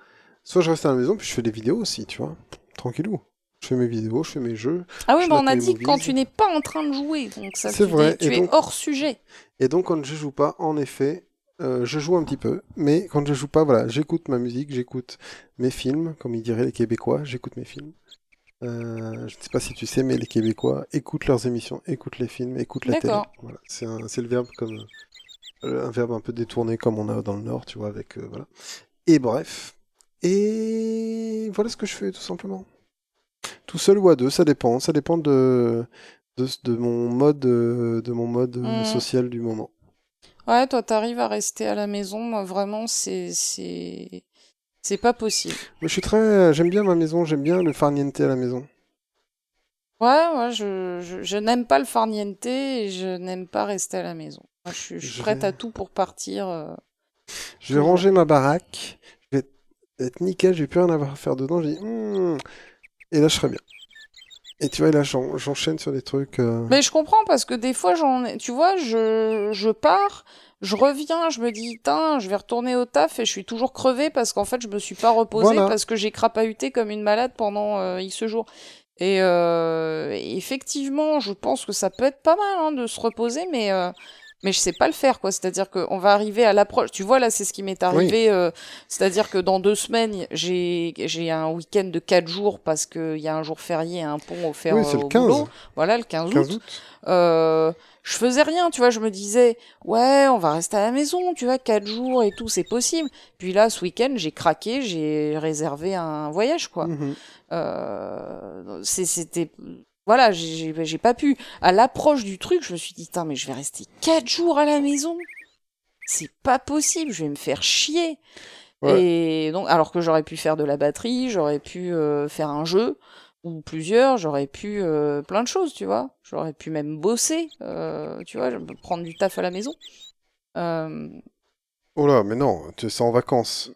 soit je reste à la maison, puis je fais des vidéos aussi, tu vois. Tranquillou. Je fais mes vidéos, je fais mes jeux. Ah oui, mais on a dit que quand tu n'es pas en train de jouer, donc ça, C'est tu, vrai, es, tu es hors sujet. Et donc, quand je joue pas, en effet, euh, je joue un petit peu. Mais quand je joue pas, voilà, j'écoute ma musique, j'écoute mes films, comme ils diraient les Québécois, j'écoute mes films. Euh, je ne sais pas si tu sais, mais les Québécois écoutent leurs émissions, écoutent les films, écoutent la télé. D'accord. Voilà, c'est le verbe comme un verbe un peu détourné comme on a dans le Nord, tu vois, avec euh, voilà. Et bref. Et voilà ce que je fais tout simplement. Tout seul ou à deux, ça dépend. Ça dépend de de, de mon mode euh, de mon mode euh, Mhm. social du moment. Ouais, toi, t'arrives à rester à la maison. Moi, vraiment, c'est c'est c'est pas possible. Mais je suis très, j'aime bien ma maison, j'aime bien le farniente à la maison. Ouais, ouais, je, je, je n'aime pas le farniente et je n'aime pas rester à la maison. Moi, je suis, je suis Je prête vais- à tout pour partir. euh. Je vais ranger ma baraque, je vais être nickel, je vais plus rien avoir à faire dedans. Hmm. et là je serai bien. Et tu vois, là j'en- j'enchaîne sur des trucs. euh, Mais je comprends parce que des fois, j'en tu vois, je, je pars, je reviens, je me dis, Tain, je vais retourner au taf et je suis toujours crevée parce qu'en fait, je me suis pas reposée Voilà. parce que j'ai crapahuté comme une malade pendant euh, X jours. Et, euh, effectivement, je pense que ça peut être pas mal hein, de se reposer, mais mais je sais pas le faire quoi. C'est-à-dire qu'on va arriver à l'approche. Tu vois là, c'est ce qui m'est arrivé. euh, C'est-à-dire que dans deux semaines, j'ai j'ai un week-end de quatre jours parce qu'il y a un jour férié et un pont offert Oui, euh, c'est le au 15. boulot. Voilà, le 15 août. 15 août. Euh, je faisais rien, tu vois, je me disais, ouais, on va rester à la maison, tu vois, quatre jours et tout, c'est possible. Puis là, ce week-end, j'ai craqué, j'ai réservé un voyage, quoi. Euh, c'est- c'était, voilà, j'ai j'ai- pas pu. À l'approche du truc, je me suis dit, mais je vais rester quatre jours à la maison. C'est pas possible, je vais me faire chier. Ouais. Et donc, alors que j'aurais pu faire de la batterie, j'aurais pu euh, faire un jeu ou plusieurs, j'aurais pu euh, plein de choses, tu vois. J'aurais pu même bosser, euh, tu vois, prendre du taf à la maison. Oh là, mais non, tu es en vacances.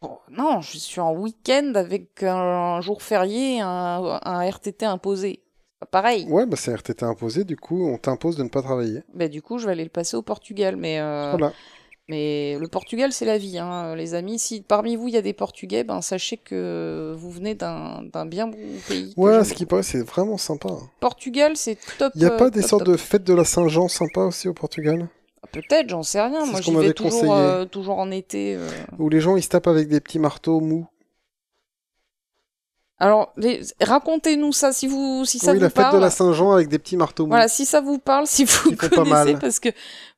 bon, non, je suis en week-end avec un jour férié, un RTT imposé. Pas pareil. Ouais, bah c'est RTT imposé, du coup on t'impose de ne pas travailler. Bah, du coup, je vais aller le passer au Portugal, mais euh, Voilà. Mais le Portugal, c'est la vie, hein, les amis. Si parmi vous, il y a des Portugais, ben, sachez que vous venez d'un bien bon pays. Ouais, ce qui paraît, c'est vraiment sympa. Portugal, c'est top. Il n'y a pas euh, des top, sortes top. de fêtes de la Saint-Jean sympa aussi au Portugal? Ah, Peut-être, j'en sais rien. Moi, j'y vais toujours, euh, toujours en été. euh. Où les gens ils se tapent avec des petits marteaux mous. Alors, les- racontez-nous ça si vous, si ça oui, vous la fête parle. de la Saint-Jean avec des petits marteaux mous. Voilà, si ça vous parle, si vous [laughs] connaissez, mal. parce que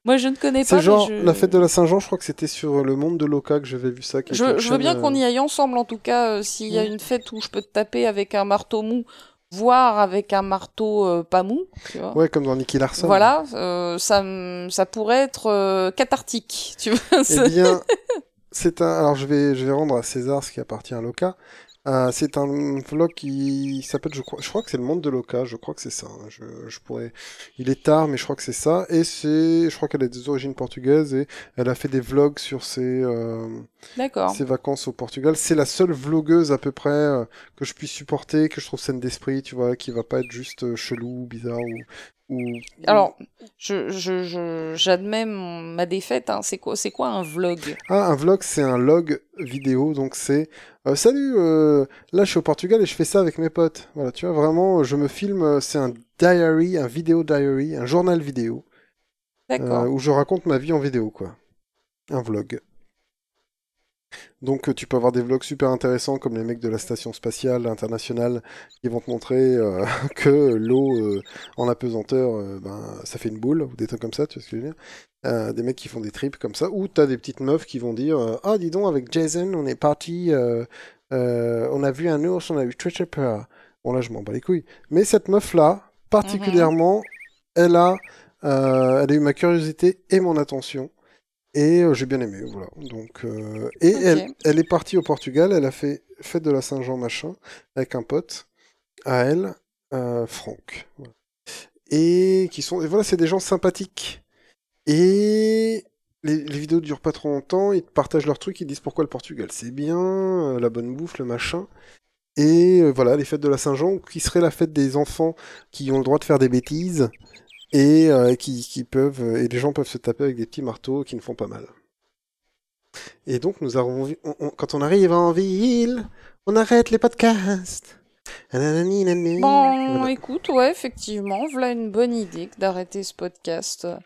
moi, je ne connais pas. C'est genre, je... la fête de la Saint-Jean, je crois que c'était sur le monde de Loca que j'avais vu ça. Je, je veux bien qu'on euh, y aille ensemble, en tout cas, euh, s'il y a Mm. une fête où je peux te taper avec un marteau mou, voire avec un marteau euh, pas mou, tu vois. Ouais, comme dans Nicky Larson. Voilà, euh, ça, ça pourrait être euh, cathartique, tu vois. Eh bien, [laughs] c'est un. Alors, je vais, je vais rendre à César ce qui appartient à Loca. Euh, c'est un vlog qui s'appelle, je crois, je crois que c'est le monde de Loca. Je crois que c'est ça. hein. Je, je pourrais. Il est tard, mais je crois que c'est ça. Et c'est, je crois qu'elle a des origines portugaises et elle a fait des vlogs sur ses, euh, D'accord. ses vacances au Portugal. C'est la seule vlogueuse à peu près euh, que je puisse supporter, que je trouve saine d'esprit, tu vois, qui va pas être juste euh, chelou, bizarre ou. Ou... Alors, je, je, je- j'admets ma défaite. Hein. C'est quoi, c'est quoi un vlog? Ah, un vlog, c'est un log vidéo, donc c'est euh, salut, euh, là je suis au Portugal et je fais ça avec mes potes. Voilà, tu vois, vraiment, je me filme, euh, c'est un diary, un vidéo diary, un journal vidéo, D'accord. euh, où je raconte ma vie en vidéo, quoi. Un vlog. Donc euh, tu peux avoir des vlogs super intéressants comme les mecs de la station spatiale internationale qui vont te montrer euh, [laughs] que l'eau euh, en apesanteur, euh, ben, ça fait une boule ou des trucs comme ça, tu vois ce que je veux dire Des mecs qui font des trips comme ça, ou t'as des petites meufs qui vont dire ah dis donc avec Jason on est parti, on a vu un ours, on a eu peur. Bon là je m'en bats les couilles. Mais cette meuf là particulièrement, elle a elle a eu ma curiosité et mon attention. Et euh, j'ai bien aimé, voilà. Donc, euh, et elle, elle est partie au Portugal, elle a fait fête de la Saint-Jean machin avec un pote à elle, euh, Franck. Voilà. Et qui sont, et voilà, c'est des gens sympathiques. Et les, les vidéos durent pas trop longtemps, ils partagent leurs trucs, ils disent pourquoi le Portugal c'est bien, euh, la bonne bouffe, le machin. Et euh, voilà, les fêtes de la Saint-Jean, qui serait la fête des enfants qui ont le droit de faire des bêtises et euh, qui, qui peuvent et les gens peuvent se taper avec des petits marteaux qui ne font pas mal. Et donc nous avons on- on- quand on arrive en ville, on arrête les podcasts. Bon, Voilà. écoute, ouais, effectivement, voilà une bonne idée que d'arrêter ce podcast euh,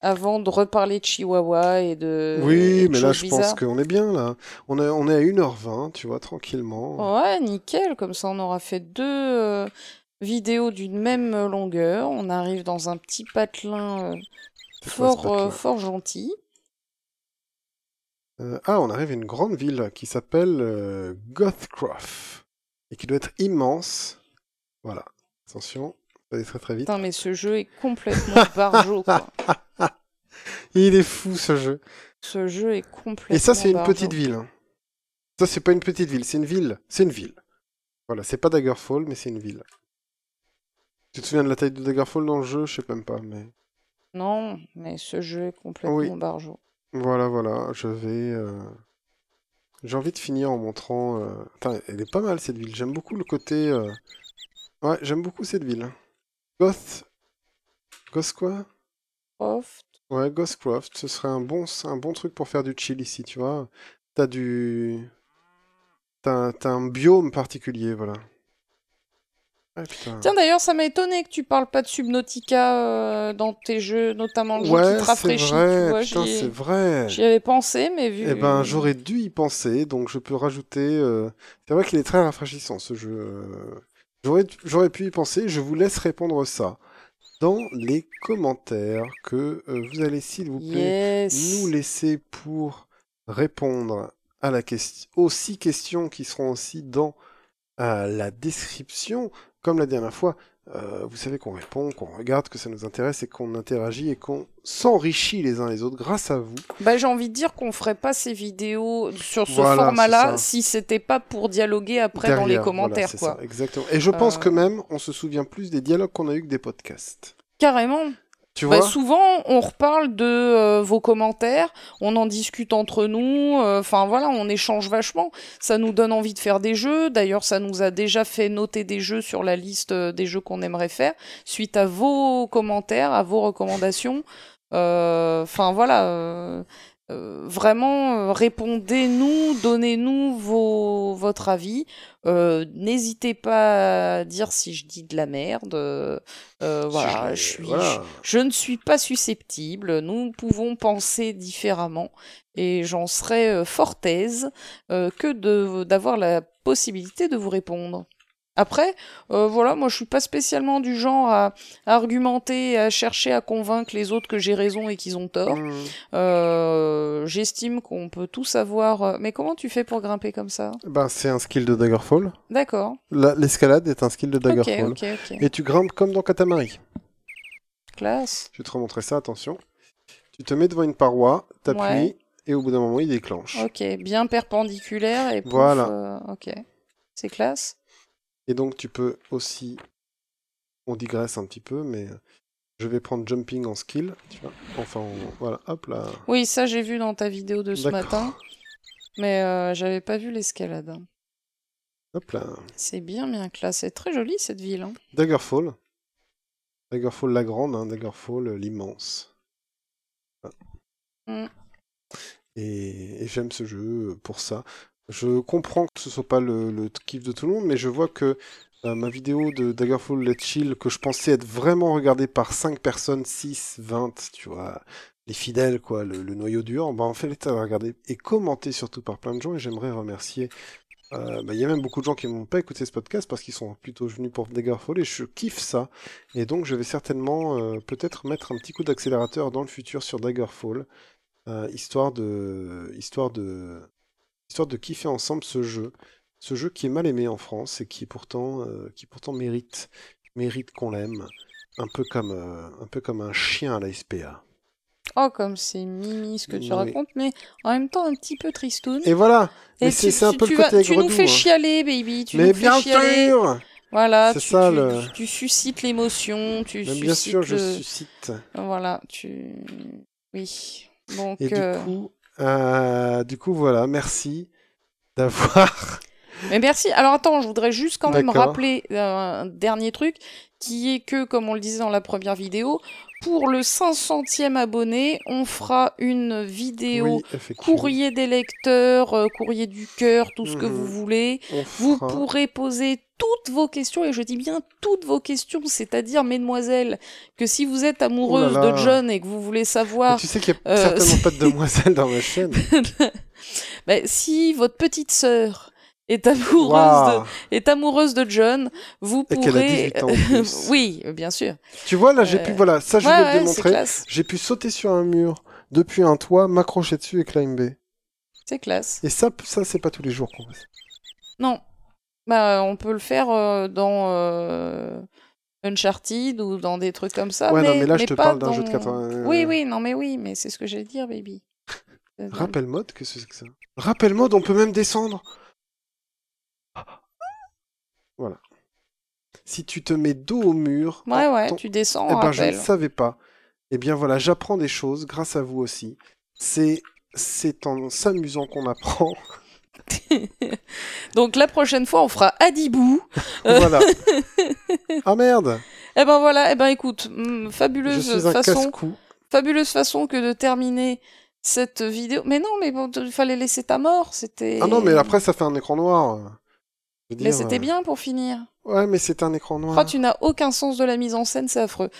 avant de reparler de Chihuahua et de. et Oui, de mais là je pense qu'on est bien là. On est on est à 1h20, tu vois, tranquillement. Ouais, nickel, comme ça on aura fait deux vidéos d'une même longueur. On arrive dans un petit patelin euh, quoi fort, euh, fort gentil. Euh, ah, on arrive à une grande ville qui s'appelle Gothcroft et qui doit être immense. Voilà. Attention, ça va très très vite. Putain, mais ce jeu est complètement [laughs] barjo, quoi. Il est fou ce jeu. Ce jeu est complètement Et ça, c'est une petite ville. hein. Ça, c'est pas une petite ville, c'est une ville. C'est une ville. Voilà, c'est pas Daggerfall, mais c'est une ville. Tu te souviens de la taille de Daggerfall dans le jeu? Je sais même pas, mais. Non, mais ce jeu est complètement Oui. barjo. Voilà, voilà, je vais. euh, J'ai envie de finir en montrant. euh, Putain, elle est pas mal cette ville. J'aime beaucoup le côté. euh, Ouais, j'aime beaucoup cette ville. Goth. Goth quoi? Prof. Ouais, Ghostcraft, ce serait un bon, un bon truc pour faire du chill ici, tu vois. T'as du. T'as un- t'as un biome particulier, voilà. Ah. Tiens, d'ailleurs, ça m'a étonné que tu parles pas de Subnautica euh, dans tes jeux, notamment le jeu ouais, qui te rafraîchit, ai- c'est vrai. J'y avais pensé, mais vu. Eh ben, j'aurais dû y penser, donc je peux rajouter. euh, C'est vrai qu'il est très rafraîchissant ce jeu. euh, J'aurais, j'aurais pu y penser. Je vous laisse répondre ça dans les commentaires que euh, vous allez, s'il vous plaît, Yes. nous laisser pour répondre à la question, aux six questions qui seront aussi dans euh, la description. Comme la dernière fois, euh, vous savez qu'on répond, qu'on regarde, que ça nous intéresse et qu'on interagit et qu'on s'enrichit les uns les autres grâce à vous. Bah, j'ai envie de dire qu'on ferait pas ces vidéos sur ce Voilà, format-là si c'était pas pour dialoguer après dans les commentaires, voilà, quoi. ça, exactement. Et je pense Euh. que même, on se souvient plus des dialogues qu'on a eu que des podcasts. Carrément. Tu Bah, souvent, on reparle de euh, vos commentaires, on en discute entre nous, euh, enfin voilà, on échange vachement. Ça nous donne envie de faire des jeux. D'ailleurs, ça nous a déjà fait noter des jeux sur la liste euh, des jeux qu'on aimerait faire, suite à vos commentaires, à vos recommandations. Euh, Enfin voilà. Euh, vraiment, euh, répondez-nous, donnez-nous votre avis. Euh, N'hésitez pas à dire si je dis de la merde. Voilà, je, suis, voilà. je, je ne suis pas susceptible. Nous pouvons penser différemment et j'en serais fort aise que d'avoir la possibilité de vous répondre. Après, euh, voilà, moi je suis pas spécialement du genre à, à argumenter, à chercher à convaincre les autres que j'ai raison et qu'ils ont tort. Mmh. Euh, J'estime qu'on peut tous avoir. euh, Mais comment tu fais pour grimper comme ça? Ben, c'est un skill de Daggerfall. D'accord. La- L'escalade est un skill de Daggerfall. Et tu grimpes comme dans Katamari. Classe. Je vais te remontrer ça, attention. Tu te mets devant une paroi, t'appuies, Ouais. et au bout d'un moment, il déclenche. Ok, bien perpendiculaire et pouf, Voilà. euh, ok, c'est classe. Et donc, tu peux aussi... On digresse un petit peu, mais je vais prendre jumping en skill, tu vois. Enfin, en- voilà, hop là. Oui, ça j'ai vu dans ta vidéo de ce matin, mais euh, j'avais pas vu l'escalade. Hop là. C'est bien, bien classe. C'est très joli cette ville. hein. Daggerfall. Daggerfall la grande, hein, Daggerfall euh, l'immense. Voilà. Mm. Et, et j'aime ce jeu pour ça. Je comprends que ce soit pas le, le kiff de tout le monde, mais je vois que euh, ma vidéo de Daggerfall Let's Chill, que je pensais être vraiment regardée par 5 personnes, 6, 20, tu vois, les fidèles, quoi, le, le noyau dur, bah en fait, elle est regardée et commentée surtout par plein de gens, et j'aimerais remercier euh, bah, Il y a même beaucoup de gens qui n'ont pas écouté ce podcast parce qu'ils sont plutôt venus pour Daggerfall et je kiffe ça. Et donc je vais certainement euh, peut-être mettre un petit coup d'accélérateur dans le futur sur Daggerfall, euh, histoire de, histoire de, histoire de kiffer ensemble ce jeu, ce jeu qui est mal aimé en France et qui pourtant, euh, qui pourtant mérite, mérite qu'on l'aime, un peu comme, euh, un peu comme un chien à la SPA. Oh, comme c'est mimi ce que tu Oui. racontes, mais en même temps un petit peu tristoun. Et voilà. Et c'est un peu tu le vas- côté Tu nous fais hein. chialer, baby. Tu Mais nous fais bien chialer. sûr. Voilà, tu, ça, tu- le- tu suscites l'émotion, tu Mais suscites bien sûr, je suscite. Voilà, tu... Oui. Donc, Et euh, du coup, euh, du coup, voilà, merci d'avoir. [laughs] Mais merci. Alors attends, je voudrais juste quand même rappeler euh, un dernier truc, qui est que, comme on le disait dans la première vidéo, pour le 500e abonné, on fera une vidéo Oui, courrier des lecteurs, euh, courrier du cœur, tout ce que Mhm. vous voulez. On Vous pourrez poser toutes vos questions, et je dis bien toutes vos questions, c'est-à-dire, mesdemoiselles, que si vous êtes amoureuse Oh là là. de John et que vous voulez Mais savoir tu sais qu'il n'y a euh, certainement pas de [laughs] demoiselle dans ma chaîne. [laughs] bah, si votre petite sœur est amoureuse, de, est amoureuse de John, vous Et qu'elle a pourrez... 18 ans en plus. [laughs] oui, bien sûr. Tu vois, là, j'ai Euh, pu, voilà, ça, je Ouais, voulais ouais, te c'est démontrer. J'ai pu sauter sur un mur depuis un toit, m'accrocher dessus et climber. C'est classe. Et ça, ça c'est pas tous les jours qu'on fait. Non. Bah, on peut le faire euh, dans euh, Uncharted ou dans des trucs comme ça. Ouais, mais, non, mais là, je te parle d'un dans- jeu de 80. Oui, oui, non, mais oui, mais c'est ce que j'allais dire, baby. Rappel mode, qu'est-ce que c'est que ça Rappel mode, on peut même descendre. Voilà. Si tu te mets dos au mur, Ouais, ouais, ton- tu descends Eh en ben, je ne savais pas. Eh bien voilà, j'apprends des choses grâce à vous aussi. C'est c'est en s'amusant qu'on apprend. [laughs] Donc la prochaine fois, on fera Adibou. voilà. [laughs] Ah merde, Eh ben voilà, eh ben écoute, je fabuleuse façon, casse-cou. fabuleuse façon que de terminer cette vidéo. Mais non, mais bon, il fallait laisser ta mort, c'était. Ah non, mais après ça fait un écran noir. Je veux Mais dire, c'était euh, bien pour finir. Ouais, mais c'est un écran noir. Oh, tu n'as aucun sens de la mise en scène, c'est affreux.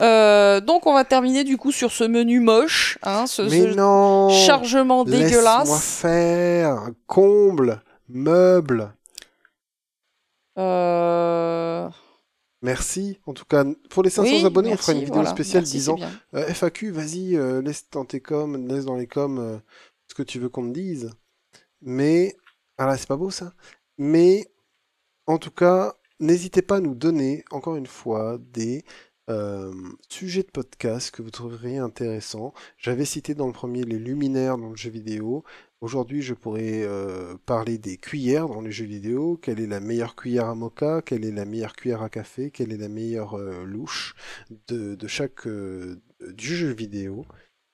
Euh, donc on va terminer du coup sur ce menu moche, hein, ce, mais ce non chargement Laisse-moi dégueulasse. faire Comble Meuble Euh... Merci. En tout cas, pour les 500 oui, abonnés, merci, on fera une vidéo voilà, spéciale merci, disant. Euh, FAQ, vas-y, euh, laisse dans tes coms, laisse dans les coms euh, ce que tu veux qu'on te dise. Mais, ah là, c'est pas beau ça. Mais, en tout cas, n'hésitez pas à nous donner, encore une fois, des euh, sujets de podcast que vous trouveriez intéressants. J'avais cité dans le premier les luminaires dans le jeu vidéo. Aujourd'hui, je pourrais euh, parler des cuillères dans les jeux vidéo. Quelle est la meilleure cuillère à mocha? Quelle est la meilleure cuillère à café? Quelle est la meilleure euh, louche de, chaque du jeu vidéo?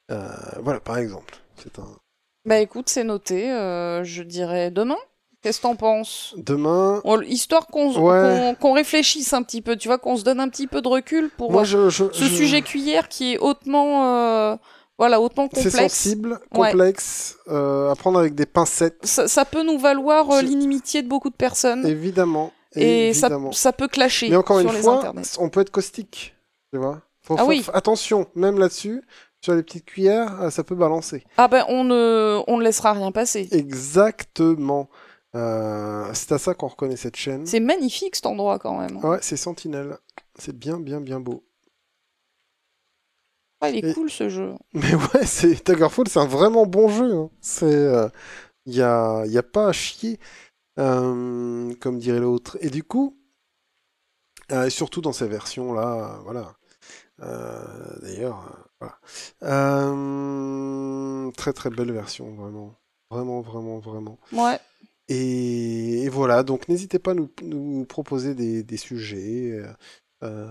Voilà, par exemple. C'est un. Bah écoute, c'est noté, je dirais demain. Qu'est-ce que t'en penses Demain, On- Histoire qu'on Ouais. réfléchisse un petit peu, tu vois, qu'on se donne un petit peu de recul pour moi je, je, ce je- sujet cuillère qui est hautement, euh, Voilà, autant C'est complexe. sensible, Ouais. complexe, euh, à prendre avec des pincettes, Ça, ça peut nous valoir euh, C'est- l'inimitié de beaucoup de personnes. évidemment. Et ça, évidemment. ça peut clasher Mais encore sur une les fois, internets. on peut être caustique, tu vois. Faut Ah oui. attention, même là-dessus, sur les petites cuillères, euh, ça peut balancer. Ah ben, on ne, on ne laissera rien passer. Exactement. Euh, c'est à ça qu'on reconnaît cette chaîne. C'est magnifique cet endroit quand même. Ouais, c'est Sentinelle. C'est bien, bien, bien beau. Ah, il est Et- cool ce jeu. [laughs] Mais ouais, c'est Daggerfall, c'est un vraiment bon jeu. hein. C'est, il y a, y a pas à chier, euh, comme dirait l'autre. Et du coup, euh, surtout dans ces versions là, voilà. Euh, D'ailleurs, euh, voilà. Euh, très très belle version, vraiment, vraiment, vraiment, vraiment. Ouais. Et, et voilà, donc n'hésitez pas à nous, nous proposer des, des sujets. euh, euh,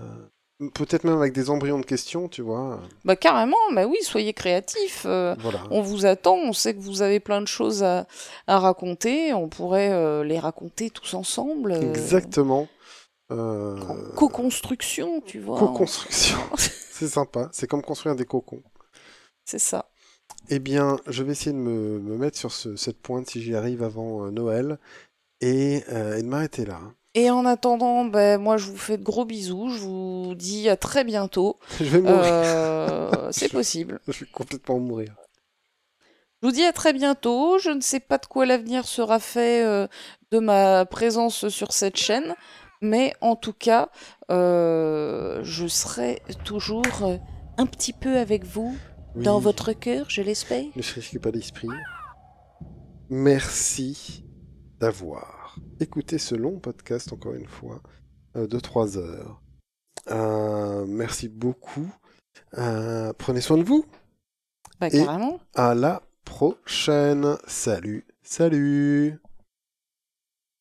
Peut-être même avec des embryons de questions, tu vois. Bah carrément, bah oui, soyez créatifs. euh, Voilà. on vous attend, on sait que vous avez plein de choses à, à raconter. On pourrait euh, les raconter tous ensemble. euh, Exactement. En co-construction, tu vois. Co-construction. [laughs] C'est sympa. C'est comme construire des cocons. C'est ça. Eh bien, je vais essayer de me, me mettre sur ce- cette pointe si j'y arrive avant euh, Noël et, euh, et de m'arrêter là. Et en attendant, ben, moi je vous fais de gros bisous. Je vous dis à très bientôt. [laughs] Je vais mourir. Euh, c'est [laughs] possible. Je vais complètement mourir. Je vous dis à très bientôt. Je ne sais pas de quoi l'avenir sera fait de ma présence sur cette chaîne. Mais en tout cas, je serai toujours un petit peu avec vous, dans votre cœur, je l'espère. Ne se risque pas d'esprit. Merci d'avoir écouté ce long podcast, encore une fois, euh, de 3 heures. Euh, merci beaucoup. Euh, prenez soin de vous. Bah, Et- carrément. À la prochaine. Salut, salut.